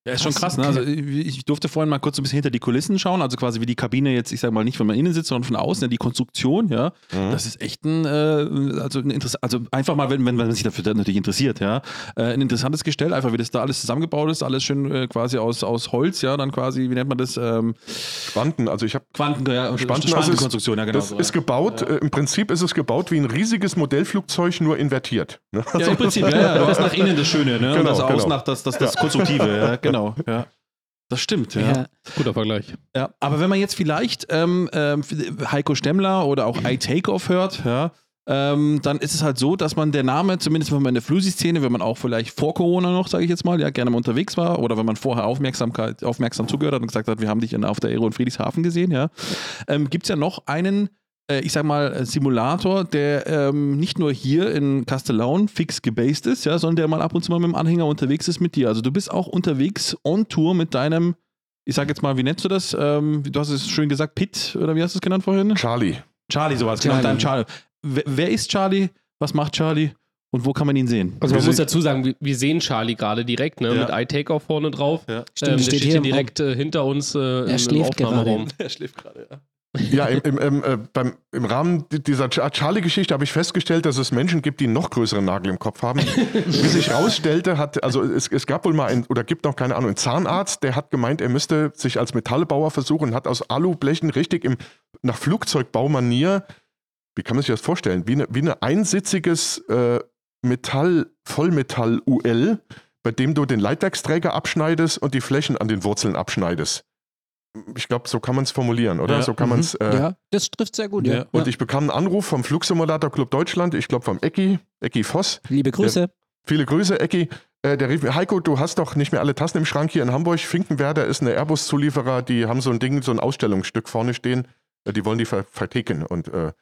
Ja, ist schon Krass, ne? Also ich durfte vorhin mal kurz ein bisschen hinter die Kulissen schauen, also quasi wie die Kabine jetzt, ich sag mal, nicht von innen sitzt, sondern von außen, ja, die Konstruktion, ja. Mhm. Das ist echt ein, äh, also ein Interess also einfach mal, wenn, wenn man sich dafür natürlich interessiert, ja. Äh, ein interessantes Gestell, einfach wie das da alles zusammengebaut ist, alles schön äh, quasi aus, aus Holz, ja, dann quasi, wie nennt man das? Ähm, Spanten, also ich habe Quanten, ja, Spanten, also Spantenkonstruktion, ja, genau. das so, ist gebaut, äh, im Prinzip ist es gebaut wie ein riesiges Modellflugzeug, nur invertiert. Ne? ja. ja, im Prinzip, ja, ja, du hast nach innen das Schöne, ne? und Genau, das Außen genau. nach das, das, das Konstruktive, ja, genau, ja. Das stimmt, ja. Ja. Guter Vergleich. Ja, aber wenn man jetzt vielleicht ähm, ähm, Heiko Stemmler oder auch iTakeoff hört, ja, ähm, dann ist es halt so, dass man der Name, zumindest wenn man in der Flusi-Szene, wenn man auch vielleicht vor Corona noch, sage ich jetzt mal, ja, gerne mal unterwegs war oder wenn man vorher Aufmerksamkeit, aufmerksam zugehört hat und gesagt hat, wir haben dich in, auf der Aero in Friedrichshafen gesehen, ja, ähm, gibt es ja noch einen, äh, ich sag mal, äh, Simulator, der ähm, nicht nur hier in Castellaun fix gebased ist, ja, sondern der mal ab und zu mal mit dem Anhänger unterwegs ist mit dir. Also du bist auch unterwegs on Tour mit deinem ich sag jetzt mal, wie nennst du das? Ähm, du hast es schön gesagt, Pitt, oder wie hast du es genannt vorhin? Charlie. Charlie, sowas, genau, Charlie. dein Charlie. Wer, wer ist Charlie? Was macht Charlie? Und wo kann man ihn sehen? Also man Wir muss dazu sagen, wir, sehen Charlie gerade direkt, ne? Ja. Mit iTakeoff vorne drauf. Ja. Stimmt, ähm, der steht steht hier direkt äh, hinter uns äh, im, im schläft gerade. Aufnahmeraum. Er schläft gerade, ja. Ja, im, im, im, äh, beim, im Rahmen di- dieser Ch- Charlie-Geschichte habe ich festgestellt, dass es Menschen gibt, die einen noch größeren Nagel im Kopf haben. Wie sich rausstellte, hat, also es, es gab wohl mal ein, oder gibt noch keine Ahnung, einen Zahnarzt, der hat gemeint, er müsste sich als Metallbauer versuchen und hat aus Alublechen richtig im, nach Flugzeugbaumanier, wie kann man sich das vorstellen, wie eine, wie eine einsitziges äh, Metall, Vollmetall-UL, bei dem du den Leitwerksträger abschneidest und die Flächen an den Wurzeln abschneidest. Ich glaube, so kann man es formulieren, oder? Ja. So kann Mhm. man es. Äh, ja, das trifft sehr gut. Ja. Ja. und ich bekam einen Anruf vom Flugsimulator Club Deutschland, ich glaube vom Ecki, Ecki Voss. Liebe Grüße. Viele Grüße, Ecki. Äh, der rief mir, Heiko, du hast doch nicht mehr alle Tassen im Schrank hier in Hamburg. Finkenwerder ist eine Airbus-Zulieferer, die haben so ein Ding, so ein Ausstellungsstück vorne stehen. Äh, die wollen die ver verticken und äh,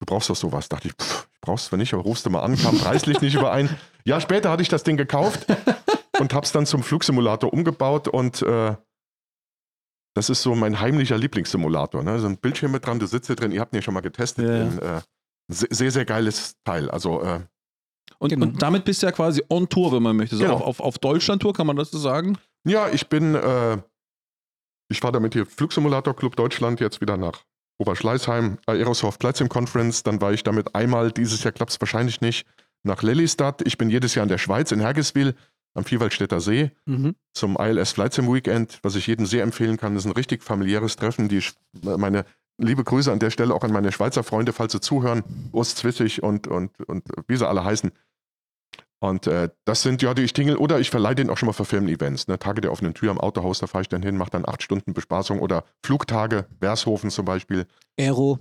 du brauchst doch sowas. Dachte ich, pff, ich brauch's zwar nicht, aber rufst du mal an, kam preislich nicht überein. Ja, später hatte ich das Ding gekauft und hab's dann zum Flugsimulator umgebaut und äh, das ist so mein heimlicher Lieblingssimulator. Ne? So ein Bildschirm mit dran, du sitzt hier drin, ihr habt ihn ja schon mal getestet. Ja. Ein, äh, se- sehr, sehr geiles Teil. Also äh, Und, Genau. und damit bist du ja quasi on Tour, wenn man möchte. So Genau. auf, auf, auf Deutschland-Tour, kann man das so sagen? Ja, ich bin, äh, ich fahre damit hier Flugsimulator Club Deutschland jetzt wieder nach Oberschleißheim, Aerosoft Flight Sim Conference. Dann war ich damit einmal, dieses Jahr klappt es wahrscheinlich nicht, nach Lelystad. Ich bin jedes Jahr in der Schweiz, in Hergiswil, am Vierwaldstätter See, Mhm. zum ILS Flight Sim Weekend, was ich jedem sehr empfehlen kann. Das ist ein richtig familiäres Treffen. Die, meine liebe Grüße an der Stelle auch an meine Schweizer Freunde, falls sie zuhören, Urs Zwissig und, und, und wie sie alle heißen. Und äh, das sind ja die ich tingel oder ich verleihe den auch schon mal für Firmen-Events. Ne? Tage der offenen Tür am Autohaus, da fahre ich dann hin, mache dann acht Stunden Bespaßung oder Flugtage, Vershofen zum Beispiel. Aero.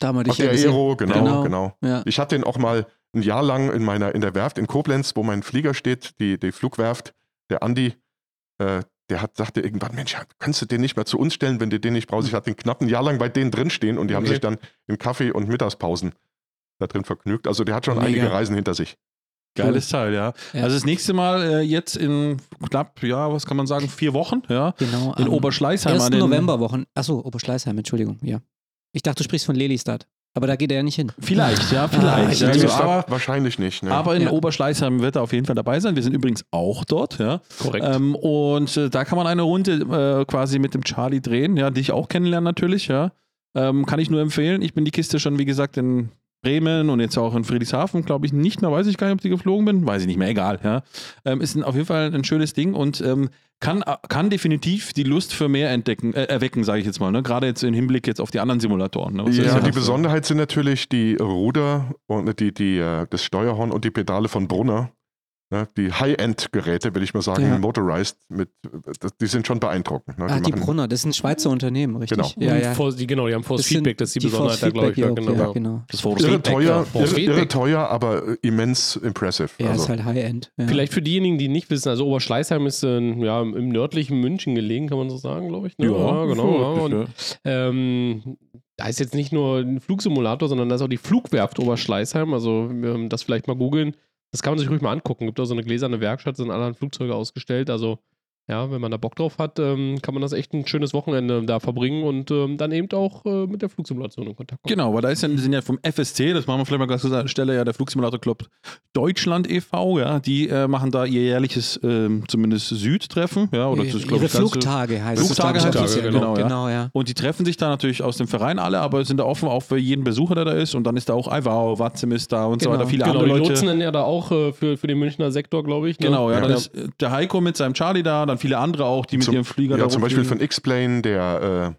Da haben wir dich der. Aero, genau, Genau. genau. Ja. Ich hatte den auch mal ein Jahr lang in meiner in der Werft in Koblenz, wo mein Flieger steht, die, die Flugwerft, der Andi, äh, der hat, sagte irgendwann, Mensch, kannst du den nicht mehr zu uns stellen, wenn du den nicht brauchst? Ich hatte den knapp ein Jahr lang bei denen drin stehen und die haben Okay. sich dann in Kaffee und Mittagspausen da drin vergnügt. Also der hat schon Mega. einige Reisen hinter sich. Geiles Teil, ja. Ja. Also das nächste Mal äh, jetzt in knapp, ja, was kann man sagen, vier Wochen, ja. Genau. In Oberschleißheim 1. an den Novemberwochen. Achso, Oberschleißheim, Entschuldigung. Ja. Ich dachte, du sprichst von Lelystad. Aber da geht er ja nicht hin. Vielleicht, ja, Ah, vielleicht. ich also, aber, wahrscheinlich nicht. Ne? aber in Ja. Oberschleißheim wird er auf jeden Fall dabei sein. Wir sind übrigens auch dort, ja. Korrekt. Ähm, und äh, da kann man eine Runde äh, quasi mit dem Charlie drehen, ja, dich auch kennenlernen natürlich, ja. Ähm, kann ich nur empfehlen. Ich bin die Kiste schon, wie gesagt, in Bremen und jetzt auch in Friedrichshafen, glaube ich, nicht mehr, weiß ich gar nicht, ob die geflogen bin, weiß ich nicht mehr, egal, ja. Ähm, ist ein, auf jeden Fall ein schönes Ding und ähm, kann, kann definitiv die Lust für mehr entdecken, äh, erwecken, sage ich jetzt mal, ne? gerade jetzt im Hinblick jetzt auf die anderen Simulatoren. Ne? Ja, ist die? Besonderheit sind natürlich die Ruder und die, die, äh, das Steuerhorn und die Pedale von Brunner. Ne? Die High-End-Geräte, will ich mal sagen, Ja. motorized, mit, die sind schon beeindruckend. Ne? Ah, die Brunner, das ist ein Schweizer Unternehmen, richtig? Genau. Ja, ja. Force- die, genau, die haben Force Das sind Feedback, das ist die, die Besonderheit da, glaube ich. Ja, genau. Ja. genau. Das Force Irre Feedback, teuer, irre, irre teuer, aber immens impressive. Ja, also, ist halt High-End. Ja. Vielleicht für diejenigen, die nicht wissen, also Oberschleißheim ist äh, ja, im nördlichen München gelegen, kann man so sagen, glaube ich. Ne? Ja, genau. Ja. wirklich, Und, ähm, da ist jetzt nicht nur ein Flugsimulator, sondern da ist auch die Flugwerft Oberschleißheim. Also das vielleicht mal googeln. Das kann man sich ruhig mal angucken. Gibt auch so eine gläserne Werkstatt, sind allerhand Flugzeuge ausgestellt. Also Ja, wenn man da Bock drauf hat, ähm, kann man das echt ein schönes Wochenende da verbringen und ähm, dann eben auch äh, mit der Flugsimulation in Kontakt kommen. Genau, weil da ist ja, die sind ja vom FSC, das machen wir vielleicht mal ganz an der Stelle, ja, der Flugsimulator Club Deutschland e.V., ja, die äh, machen da ihr jährliches, ähm, zumindest Südtreffen, ja, oder das ist, Ihre ich, das ganze- Flugtage heißt Flugtage es. heißt glaub es, ja, genau, ja. genau, ja. Und die treffen sich da natürlich aus dem Verein alle, aber sind da offen auch für jeden Besucher, der da ist. Und dann ist da auch Ivao, Watzim ist da und so Genau. weiter. Viele Genau, andere die Leute. nutzen dann ja da auch äh, für, für den Münchner Sektor, glaube ich. Ne? Genau, ja, Ja. dann ist äh, der Heiko mit seinem Charlie da, dann viele andere auch, die mit Zum- ihrem Flieger Ja, da zum Beispiel von X-Plane, der,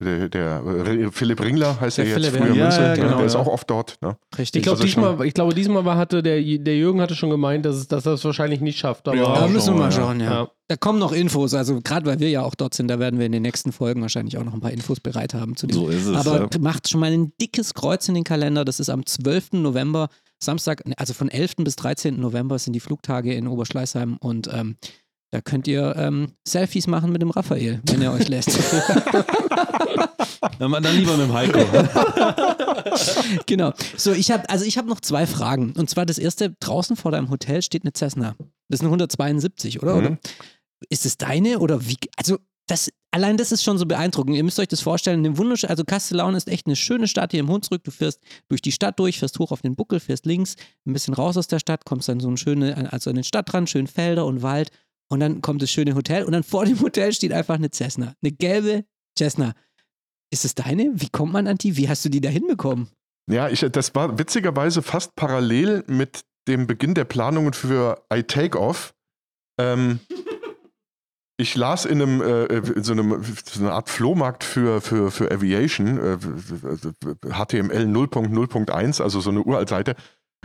äh, der, der äh, Philipp Ringler heißt Der er jetzt, Philipp, früher ja. Münze, Ja, ja, der genau, ist ja. auch oft dort. Ne? Richtig. Ich glaube, diesmal, ich glaube, diesmal war hatte der, der Jürgen hatte schon gemeint, dass, es, dass er es wahrscheinlich nicht schafft. Aber Ja, da müssen wir mal schauen schauen, ja. Ja. Da kommen noch Infos, also gerade weil wir ja auch dort sind, da werden wir in den nächsten Folgen wahrscheinlich auch noch ein paar Infos bereit haben zu dem. So ist es, Aber ja. macht schon mal ein dickes Kreuz in den Kalender, das ist am 12. November, Samstag, also von 11. bis 13. November sind die Flugtage in Oberschleißheim und ähm, da könnt ihr ähm, Selfies machen mit dem Raphael, wenn er euch lässt. Dann, dann lieber mit dem Heiko. genau. So, ich habe also ich habe noch zwei Fragen. Und zwar das erste, draußen vor deinem Hotel steht eine Cessna. Das ist eine 172, oder? Mhm. oder? Ist es deine oder wie? Also das, allein das ist schon so beeindruckend. Ihr müsst euch das vorstellen, eine wunderschöne, also Castellaun ist echt eine schöne Stadt hier im Hunsrück. Du fährst durch die Stadt durch, fährst hoch auf den Buckel, fährst links, ein bisschen raus aus der Stadt, kommst dann so eine schöne, also an den Stadtrand, schön Felder und Wald und dann kommt das schöne Hotel und dann vor dem Hotel steht einfach eine Cessna. Eine gelbe Cessna. Ist es deine? Wie kommt man an die? Wie hast du die da hinbekommen? Ja, ich, das war witzigerweise fast parallel mit dem Beginn der Planungen für iTakeoff. Ähm, ich las in einem, äh, in so, einem so einer Art Flohmarkt für, für, für Aviation, äh, HTML 0.0.1, also so eine Uraltseite,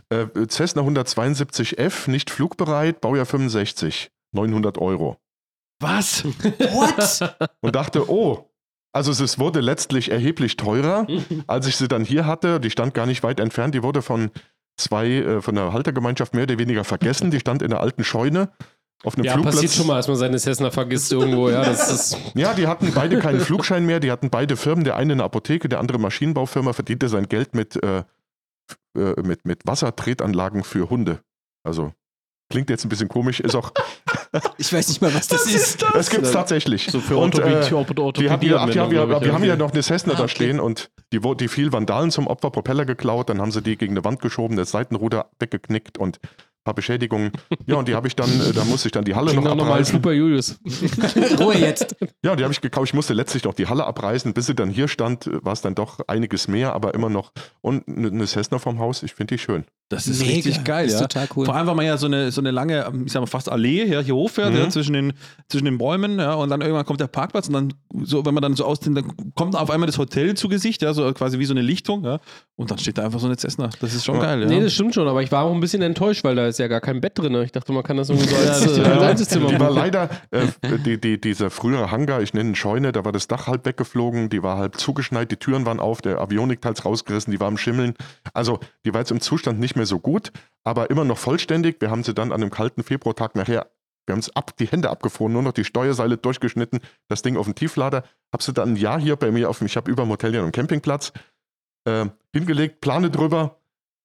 äh, Cessna 172F, nicht flugbereit, Baujahr 65, 900 Euro. Was? What? Und dachte, oh, also es wurde letztlich erheblich teurer, als ich sie dann hier hatte. Die stand gar nicht weit entfernt. Die wurde von zwei, äh, von der Haltergemeinschaft mehr oder weniger vergessen. Die stand in der alten Scheune auf einem Ja, Flugplatz. passiert schon mal, dass man seine Cessna vergisst irgendwo. Ja, das ist. Ja, die hatten beide keinen Flugschein mehr. Die hatten beide Firmen. Der eine eine Apotheke, der andere Maschinenbaufirma, verdiente sein Geld mit, äh, äh, mit, mit Wassertretanlagen für Hunde. Also klingt jetzt ein bisschen komisch, ist auch. Ich weiß nicht mal, was das ist. Das gibt es tatsächlich. So für Und, äh, Die haben ja, ach, glaub ich, wir haben ja noch eine Cessna Ah, da okay. stehen und die, die fiel Vandalen zum Opfer, Propeller geklaut, dann haben sie die gegen eine Wand geschoben, das Seitenruder weggeknickt und paar Beschädigungen. Ja, und die habe ich dann, äh, da musste ich dann die Halle Klingt noch auch nochmal abreißen. super Julius. Ruhe jetzt. Ja, die habe ich gekauft. Ich musste letztlich noch die Halle abreißen. Bis sie dann hier stand, war es dann doch einiges mehr, aber immer noch. Und eine Cessna vom Haus, ich finde die schön. Das ist Mega. richtig geil, Ist ja. total cool. Vor allem, weil man ja so eine, so eine lange, ich sag mal fast Allee ja, hier hochfährt, Mhm. ja, zwischen, den, zwischen den Bäumen, ja, und dann irgendwann kommt der Parkplatz und dann, so, wenn man dann so aus den, dann kommt auf einmal das Hotel zu Gesicht, ja, so quasi wie so eine Lichtung, ja, und dann steht da einfach so eine Cessna. Das ist schon Ja. geil, ja. Nee, das stimmt schon, aber ich war auch ein bisschen enttäuscht, weil da ist ja gar kein Bett drin. Ich dachte, man kann das irgendwie so als, äh, stimmt. als Einzelzimmer Die war leider, äh, die, die, dieser frühere Hangar, ich nenne ihn Scheune, da war das Dach halb weggeflogen, die war halb zugeschneit, die Türen waren auf, der Avionikteils rausgerissen, die war am Schimmeln. Also die war jetzt im Zustand nicht mehr so gut, aber immer noch vollständig. Wir haben sie dann an einem kalten Februartag nachher, wir haben es ab, die Hände abgefroren, nur noch die Steuerseile durchgeschnitten, das Ding auf den Tieflader. Hab sie dann ein Jahr hier bei mir auf dem, ich habe über dem Hotel ja einen Campingplatz, äh, hingelegt, Plane drüber.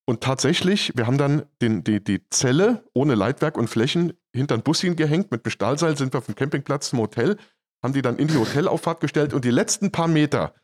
Und tatsächlich, wir haben dann den, die, die Zelle ohne Leitwerk und Flächen hinter den Bus hingehängt. Mit dem Stahlseil sind wir vom Campingplatz zum Hotel, haben die dann in die Hotelauffahrt gestellt und die letzten paar Meter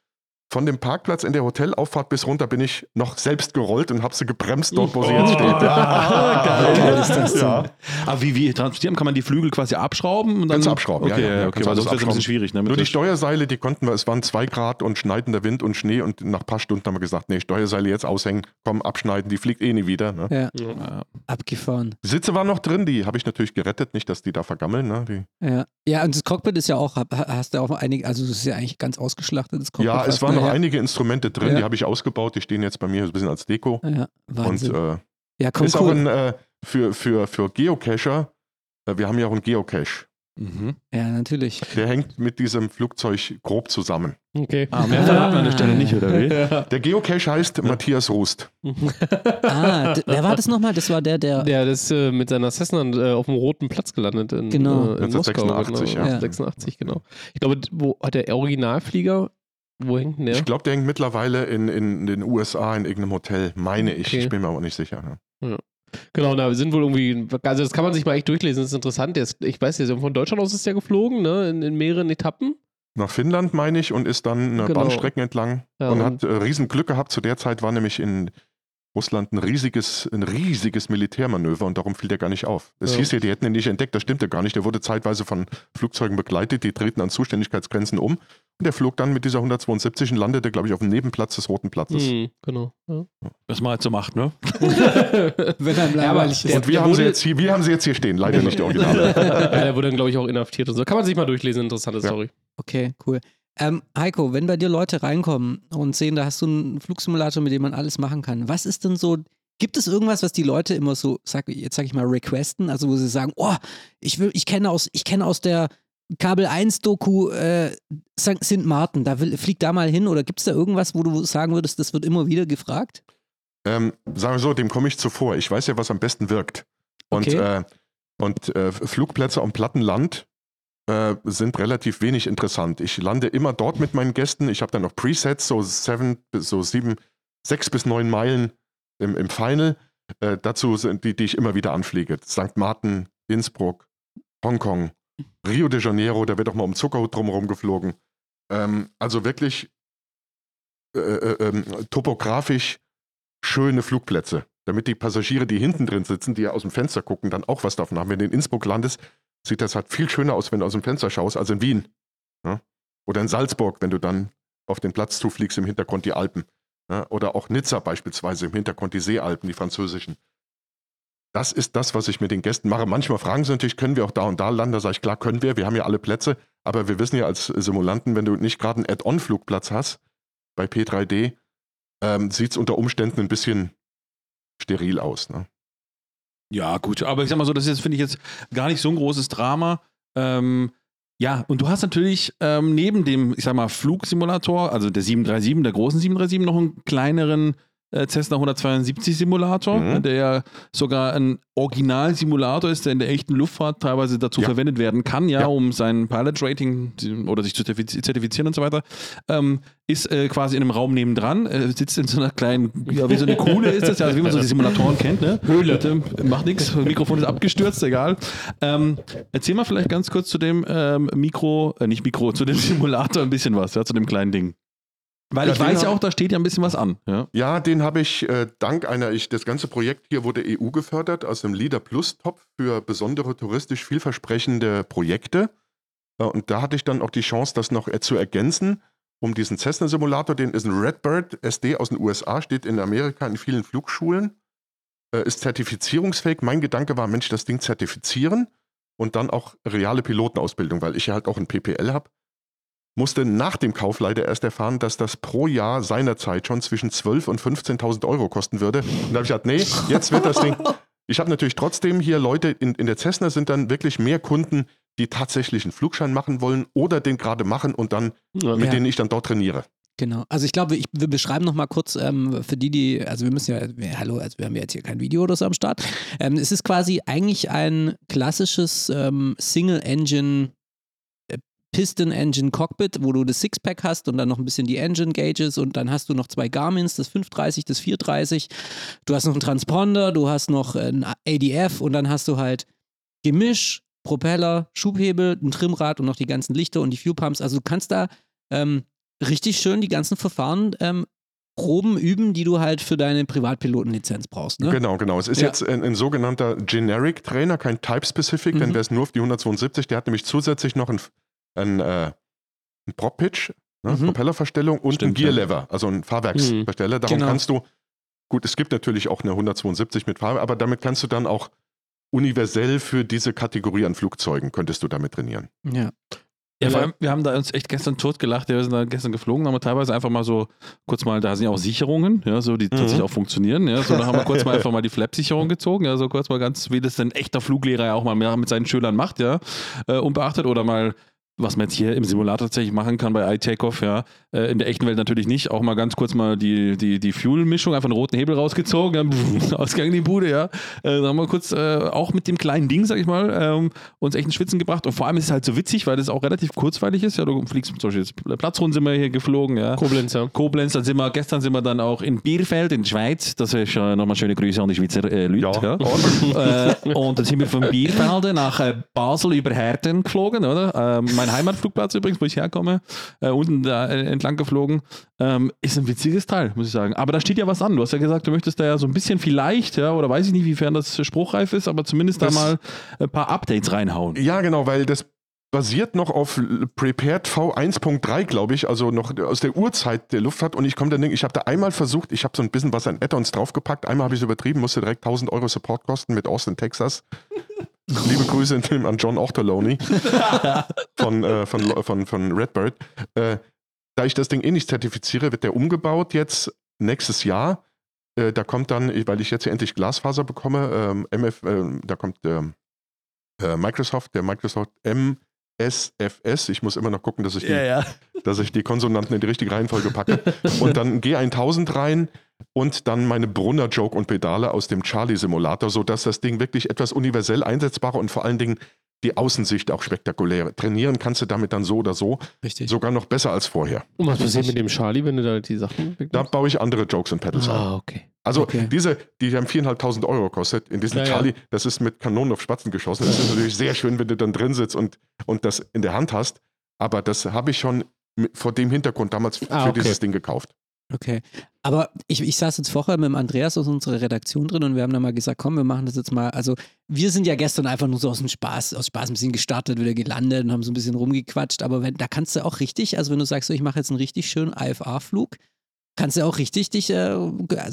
von dem Parkplatz in der Hotelauffahrt bis runter bin ich noch selbst gerollt und habe sie gebremst dort, wo sie jetzt steht. geil ist das Ja. Aber wie, wie transportieren? Kann man die Flügel quasi abschrauben? Und dann, Kannst du abschrauben, ja, okay, ja, ja, okay, kannst weil sonst wäre es ein bisschen schwierig. Ne, Nur die Steuerseile, die konnten wir, es waren zwei Grad und schneidender Wind und Schnee und nach ein paar Stunden haben wir gesagt, nee, Steuerseile jetzt aushängen, komm, abschneiden, die fliegt eh nie wieder. Ne? Ja, Ja. abgefahren. Die Sitze waren noch drin, die habe ich natürlich gerettet, nicht, dass die da vergammeln. Ne? Die, Ja. ja, und das Cockpit ist ja auch, hast du auch einige, also das ist ja eigentlich ganz ausgeschlachtet, das Cockpit. ja, es fast, waren noch ja. einige Instrumente drin, Ja. die habe ich ausgebaut, die stehen jetzt bei mir so ein bisschen als Deko. Ja, Und Wahnsinn. äh, ja, komm, ist auch cool. ein, äh, für, für, für Geocacher, äh, wir haben ja auch einen Geocache. Mhm. ja, natürlich. Der hängt mit diesem Flugzeug grob zusammen. Okay. Ah, mehr verraten wir an der Stelle nicht, oder wie? Ja. Der Geocache heißt Matthias Rust. Ah, wer war das nochmal? Das war der, der. Der ist äh, mit seiner Cessna äh, auf dem roten Platz gelandet in, Genau. äh, in Moskau. 1986, genau. ja. 86, genau. Ich glaube, wo hat der Originalflieger, wo hängt der? Ich glaube, der hängt mittlerweile in, in den USA in irgendeinem Hotel, meine ich. Okay. Ich bin mir aber nicht sicher. Ne? Genau, da sind wohl irgendwie, also das kann man sich mal echt durchlesen, das ist interessant. Ist, ich weiß nicht, von Deutschland aus ist der geflogen, ne, in, in mehreren Etappen. Nach Finnland, meine ich, und ist dann eine Genau. Bahnstrecken entlang Ja, und und- hat äh, riesen Glück gehabt. Zu der Zeit war nämlich in Russland ein riesiges, ein riesiges Militärmanöver und darum fiel der gar nicht auf. Es Ja. hieß ja, die hätten ihn nicht entdeckt, das stimmte gar nicht. Der wurde zeitweise von Flugzeugen begleitet, die treten an Zuständigkeitsgrenzen um. Und der flog dann mit dieser 172 und landete, glaube ich, auf dem Nebenplatz des Roten Platzes. Hm, genau. Ja. Was man halt so macht, ne? Wenn Ja, aber langweilig ist. Und wir der haben, sie jetzt hier, wir haben sie jetzt hier stehen, leider nicht die Originale. ja, der wurde dann, glaube ich, auch inhaftiert und so. Kann man sich mal durchlesen, interessante Ja. Story. Okay, cool. Ähm, Heiko, wenn bei dir Leute reinkommen und sehen, da hast du einen Flugsimulator, mit dem man alles machen kann, was ist denn so, gibt es irgendwas, was die Leute immer so, sag, jetzt sag ich mal, requesten, also wo sie sagen, oh, ich will, ich kenne aus, ich kenne aus der Kabel 1 Doku äh, St. Martin, da will, flieg da mal hin oder gibt es da irgendwas, wo du sagen würdest, das wird immer wieder gefragt? Ähm, sagen wir so, dem komme ich zuvor. Ich weiß ja, was am besten wirkt. Und, Okay. äh, und äh, Flugplätze am platten Land äh, sind relativ wenig interessant. Ich lande immer dort mit meinen Gästen. Ich habe dann noch Presets, so seven, so sieben, sechs bis neun Meilen im, im Final. Äh, dazu sind die, die ich immer wieder anfliege. St. Martin, Innsbruck, Hongkong, Rio de Janeiro, da wird auch mal um Zuckerhut drumherum geflogen. Ähm, also wirklich äh, äh, ähm, topografisch schöne Flugplätze, damit die Passagiere, die hinten drin sitzen, die ja aus dem Fenster gucken, dann auch was davon haben. Wenn du in Innsbruck landest, sieht das halt viel schöner aus, wenn du aus dem Fenster schaust, als in Wien. Ja? Oder in Salzburg, wenn du dann auf den Platz zufliegst, im Hintergrund die Alpen. Ja? Oder auch Nizza beispielsweise, im Hintergrund die Seealpen, die französischen. Das ist das, was ich mit den Gästen mache. Manchmal fragen sie natürlich, können wir auch da und da landen? Da sage ich, klar, können wir. Wir haben ja alle Plätze. Aber wir wissen ja als Simulanten, wenn du nicht gerade einen Add-on-Flugplatz hast, bei P3D, ähm, sieht es unter Umständen ein bisschen steril aus. Ne? Ja, gut, aber ich sag mal so, das ist jetzt, finde ich jetzt gar nicht so ein großes Drama. Ähm, ja, und du hast natürlich ähm, neben dem, ich sag mal, Flugsimulator, also der 737, der großen 737, noch einen kleineren äh, Cessna 172 Simulator, Mhm. der ja sogar ein Original-Simulator ist, der in der echten Luftfahrt teilweise dazu Ja. verwendet werden kann, ja, Ja. um sein Pilot-Rating oder sich zu zertifiz- zertifizieren und so weiter. Ähm, ist äh, quasi in einem Raum nebendran, äh, sitzt in so einer kleinen, ja, wie so eine Kuhle ist das ja, also wie man so die Simulatoren kennt, ne? Höhle. Und, ähm, macht nichts, Mikrofon ist abgestürzt, egal. Ähm, erzähl mal vielleicht ganz kurz zu dem ähm, Mikro, äh, nicht Mikro, zu dem Simulator ein bisschen was, ja, zu dem kleinen Ding. Weil Ja, ich weiß ja auch, da steht ja ein bisschen was an. Ja. Ja, den habe ich äh, dank einer, ich, das ganze Projekt hier wurde EU gefördert aus dem Leader Plus Topf für besondere touristisch vielversprechende Projekte. Äh, und da hatte ich dann auch die Chance, das noch äh, zu ergänzen, um diesen Cessna Simulator, den ist ein Redbird SD aus den USA, steht in Amerika in vielen Flugschulen, äh, ist zertifizierungsfähig. Mein Gedanke war, Mensch, das Ding zertifizieren und dann auch reale Pilotenausbildung, weil ich ja halt auch ein PPL habe. Musste nach dem Kauf leider erst erfahren, dass das pro Jahr seinerzeit schon zwischen 12.000 und 15.000 Euro kosten würde. Und da habe ich gesagt, nee, jetzt wird das Ding. Ich habe natürlich trotzdem hier Leute, in, in der Cessna sind dann wirklich mehr Kunden, die tatsächlich einen Flugschein machen wollen oder den gerade machen und dann, Ja. mit denen ich dann dort trainiere. Genau. Also ich glaube, ich, wir beschreiben noch mal kurz ähm, für die, die, also wir müssen ja, wir, hallo, also wir haben ja jetzt hier kein Video oder so am Start. Ähm, es ist quasi eigentlich ein klassisches ähm, Single-Engine äh, Piston-Engine-Cockpit, wo du das Sixpack hast und dann noch ein bisschen die Engine-Gauges und dann hast du noch zwei Garmins, das 530, das 430. Du hast noch einen Transponder, du hast noch ein ADF und dann hast du halt Gemisch, Propeller, Schubhebel, ein Trimrad und noch die ganzen Lichter und die Fuel Pumps. Also du kannst da ähm, richtig schön die ganzen Verfahren ähm, proben, üben, die du halt für deine Privatpilotenlizenz brauchst. Ne? Genau, genau. Es ist Ja. jetzt ein, ein sogenannter Generic Trainer, kein Type-Specific, denn Mhm. wäre es nur auf die 172, der hat nämlich zusätzlich noch ein, ein, äh, ein Prop-Pitch, ne, Mhm. Propellerverstellung und Stimmt, ein Gear-Lever, also ein Fahrwerksversteller. Darum Genau. kannst du, gut, es gibt natürlich auch eine 172 mit Fahrwerk, aber damit kannst du dann auch universell für diese Kategorie an Flugzeugen, könntest du damit trainieren. Ja. Ja, vor allem, wir haben da uns echt gestern totgelacht. Wir sind da gestern geflogen, haben wir teilweise einfach mal so kurz mal, da sind ja auch Sicherungen, ja, so, die tatsächlich auch funktionieren. Ja, so, da haben wir kurz mal einfach mal die Flap-Sicherung gezogen, ja, so kurz mal ganz, wie das ein echter Fluglehrer ja auch mal mit seinen Schülern macht, ja, äh, unbeachtet oder mal was man jetzt hier im Simulator tatsächlich machen kann bei iTakeoff, ja. Äh, in der echten Welt natürlich nicht. Auch mal ganz kurz mal die, die, die Fuel-Mischung, einfach einen roten Hebel rausgezogen, ja, Ausgang in die Bude, ja. Äh, dann haben wir kurz äh, auch mit dem kleinen Ding, sag ich mal, ähm, uns echt ins Schwitzen gebracht. Und vor allem ist es halt so witzig, weil das auch relativ kurzweilig ist. Ja, du fliegst zum Beispiel jetzt Platzrunden sind wir hier geflogen, ja. Koblenz, ja. Koblenz, dann sind wir, gestern sind wir dann auch in Bierfeld in der Schweiz. Das ist äh, nochmal schöne Grüße an die Schweizer äh, Leute. Ja. Ja. äh, und dann sind wir von Bierfelde nach äh, Basel über Herten geflogen, oder? Ähm, mein Heimatflugplatz übrigens, wo ich herkomme, äh, unten da entlang geflogen. Ähm, ist ein witziges Teil, muss ich sagen. Aber da steht ja was an. Du hast ja gesagt, du möchtest da ja so ein bisschen vielleicht, ja, oder weiß ich nicht, wiefern das spruchreif ist, aber zumindest Das- da mal ein paar Updates reinhauen. Ja, genau, weil das basiert noch auf Prepared V1.3, glaube ich, also noch aus der Urzeit der Luftfahrt. Und ich komme dann, ich habe da einmal versucht, ich habe so ein bisschen was an Add-ons draufgepackt. Einmal habe ich es übertrieben, musste direkt 1000 Euro Support kosten mit Austin, Texas. Liebe Grüße an John Ochterlony von, äh, von, von, von Redbird. Äh, da ich das Ding eh nicht zertifiziere, wird der umgebaut jetzt nächstes Jahr. Äh, da kommt dann, weil ich jetzt ja endlich Glasfaser bekomme, ähm, MF, ähm, da kommt ähm, äh, Microsoft, der Microsoft MSFS. Ich muss immer noch gucken, dass ich, die, ja. dass ich die Konsonanten in die richtige Reihenfolge packe. und dann G1000 rein und dann meine Brunner Joke und Pedale aus dem Charlie Simulator, sodass das Ding wirklich etwas universell einsetzbarer und vor allen Dingen die Außensicht auch spektakulär. Trainieren kannst du damit dann so oder so, Richtig. sogar noch besser als vorher. Und was passiert mit dem Charlie, wenn du da die Sachen Da baue ich andere Jokes und Pedals ein. Ah, okay. Also Okay. diese, die haben 4.500 Euro gekostet. In diesem Ja, ja. Charlie, das ist mit Kanonen auf Spatzen geschossen. Das ist natürlich sehr schön, wenn du dann drin sitzt und, und das in der Hand hast. Aber das habe ich schon vor dem Hintergrund damals Ah, für okay. dieses Ding gekauft. Okay. Aber ich, ich saß jetzt vorher mit dem Andreas aus unserer Redaktion drin und wir haben dann mal gesagt, komm, wir machen das jetzt mal. Also, wir sind ja gestern einfach nur so aus dem Spaß, aus Spaß ein bisschen gestartet, wieder gelandet und haben so ein bisschen rumgequatscht. Aber wenn, da kannst du auch richtig, also wenn du sagst, so, ich mache jetzt einen richtig schönen IFA-Flug, kannst du auch richtig dich, äh,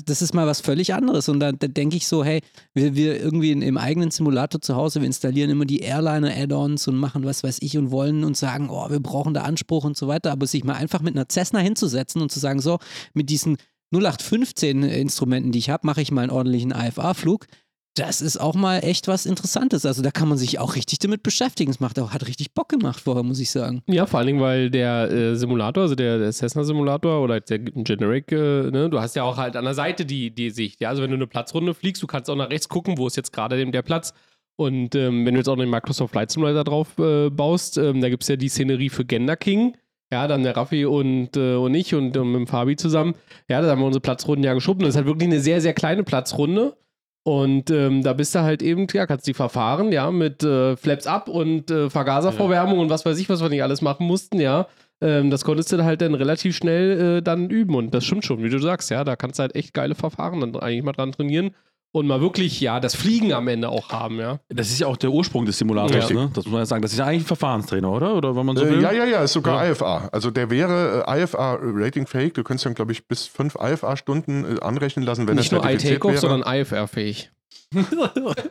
das ist mal was völlig anderes. Und da, da denke ich so, hey, wir, wir irgendwie in, im eigenen Simulator zu Hause, wir installieren immer die Airliner-Add-ons und machen was weiß ich und wollen und sagen, oh, wir brauchen da Anspruch und so weiter. Aber sich mal einfach mit einer Cessna hinzusetzen und zu sagen, so, mit diesen 0815 Instrumenten, die ich habe, mache ich mal einen ordentlichen AFA-Flug. Das ist auch mal echt was Interessantes. Also da kann man sich auch richtig damit beschäftigen. Es macht auch, hat richtig Bock gemacht vorher, muss ich sagen. Ja, vor allen Dingen, weil der äh, Simulator, also der, der Cessna-Simulator oder der Generic, äh, ne, du hast ja auch halt an der Seite die, die Sicht. Ja? Also wenn du eine Platzrunde fliegst, du kannst auch nach rechts gucken, wo ist jetzt gerade der Platz. Und ähm, wenn du jetzt auch den Microsoft Flight Simulator drauf äh, baust, ähm, da gibt es ja die Szenerie für Gender King. Ja, dann der Raffi und, äh, und ich und, und mit dem Fabi zusammen. Ja, da haben wir unsere Platzrunden ja geschoben. Das ist halt wirklich eine sehr, sehr kleine Platzrunde. Und ähm, da bist du halt eben, ja, kannst die verfahren, ja, mit äh, Flaps up und äh, Vergaservorwärmung und was weiß ich, was wir nicht alles machen mussten, ja. Ähm, das konntest du halt dann relativ schnell äh, dann üben und das stimmt schon, wie du sagst, ja. Da kannst du halt echt geile Verfahren dann eigentlich mal dran trainieren und mal wirklich, ja, das Fliegen am Ende auch haben, ja. Das ist ja auch der Ursprung des Simulators, Ja. ne? Das muss man ja sagen. Das ist ja eigentlich ein Verfahrenstrainer, oder? Oder wenn man so will? Äh, ja, ja, ja, ist sogar IFA. Also der wäre äh, IFA-ratingfähig. Du könntest dann, glaube ich, bis fünf IFA-Stunden äh, anrechnen lassen, wenn Nicht er nur iTakeoff, sondern IFR-fähig.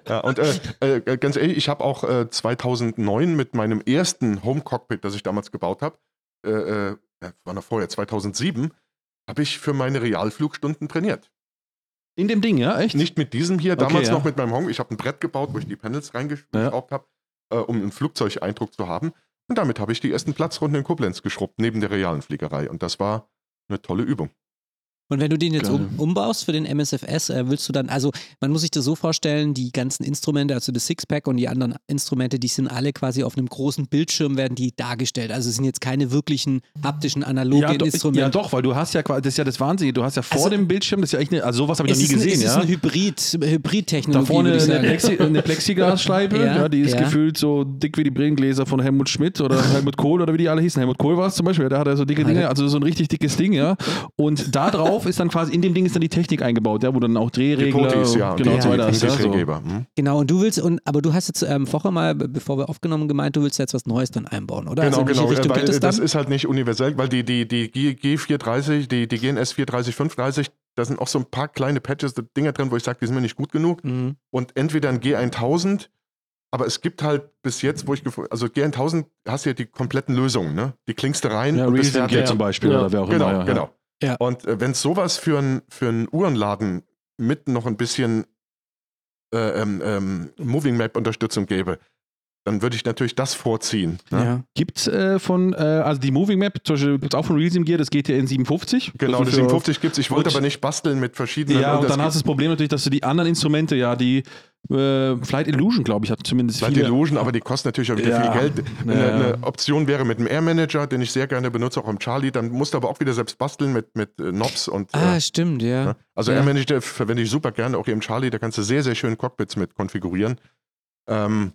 Ja, und äh, äh, ganz ehrlich, ich habe auch äh, 2009 mit meinem ersten Home-Cockpit, das ich damals gebaut habe, äh, äh, ja, war noch vorher, 2007, habe ich für meine Realflugstunden trainiert. In dem Ding, ja? Echt? Nicht mit diesem hier, Okay, damals ja. noch mit meinem Home. Ich habe ein Brett gebaut, wo ich die Panels reingeschraubt habe, äh, um einen Flugzeugeindruck zu haben. Und damit habe ich die ersten Platzrunden in Koblenz geschrubbt, neben der realen Fliegerei. Und das war eine tolle Übung. Und wenn du den jetzt um, umbaust für den MSFS, äh, willst du dann, also man muss sich das so vorstellen, die ganzen Instrumente, also das Sixpack und die anderen Instrumente, die sind alle quasi auf einem großen Bildschirm, werden die dargestellt. Also es sind jetzt keine wirklichen haptischen, analogen ja, Instrumente. ja, doch, weil du hast ja quasi, das ist ja das Wahnsinnige, du hast ja vor Also- dem Bildschirm, das ist ja echt eine, also sowas habe ich noch nie ist, ein, gesehen, es ist ja. ein Hybrid, Da Hybrid-Technologie, vorne würde ich eine. Plexi, eine Plexiglasscheibe, ja, Ja, die ist ja. gefühlt so dick wie die Brillengläser von Helmut Schmidt oder Helmut Kohl oder wie die alle hießen. Helmut Kohl war es zum Beispiel, der hat ja so dicke Dinge, also so ein richtig dickes Ding, ja. Und da drauf ist dann quasi, in dem Ding ist dann die Technik eingebaut, ja, wo dann auch Drehregler Potis, ja. genau, und so weiter hast, ja, so. Hm? Genau, und du willst, und, aber du hast jetzt ähm, vorher mal, be- bevor wir aufgenommen gemeint, du willst jetzt was Neues dann einbauen, oder? Genau, also genau. Richtung Weil das dann? ist halt nicht universell, weil die, die, die G, G430, die, die GNS 430, 530, da sind auch so ein paar kleine Patches, Dinger drin, wo ich sage, die sind mir nicht gut genug. Mhm. Und entweder ein G1000, aber es gibt halt bis jetzt, wo ich also G1000 hast du ja die kompletten Lösungen, ne? Die klingst du rein Ja, und Reason. Gear zum Beispiel Ja. oder wer auch Genau, immer. ja, genau. Ja. Und äh, wenn es sowas für einen für einen Uhrenladen mit noch ein bisschen äh, ähm, ähm, Moving Map Unterstützung gäbe, dann würde ich natürlich das vorziehen. Ne? Ja. Gibt es äh, von, äh, also die Moving Map, zum Beispiel gibt es auch von Realsim Gear, das geht ja in 57. Genau, das für- 57 gibt es. Ich wollte Und- aber nicht basteln mit verschiedenen. Ja, und das dann hast du das Problem natürlich, dass du die anderen Instrumente, ja, die äh, Flight Illusion, glaube ich, hat zumindest Flight viele. Illusion, aber die kosten natürlich auch wieder Ja. viel Geld. Eine, Ja, ja. eine Option wäre mit dem Air Manager, den ich sehr gerne benutze, auch im Charlie. Dann musst du aber auch wieder selbst basteln mit, mit äh, Knobs und. Ah, äh, stimmt, ja. ne? Also Ja. Air Manager verwende ich super gerne, auch hier im Charlie. Da kannst du sehr, sehr schön Cockpits mit konfigurieren. Ähm,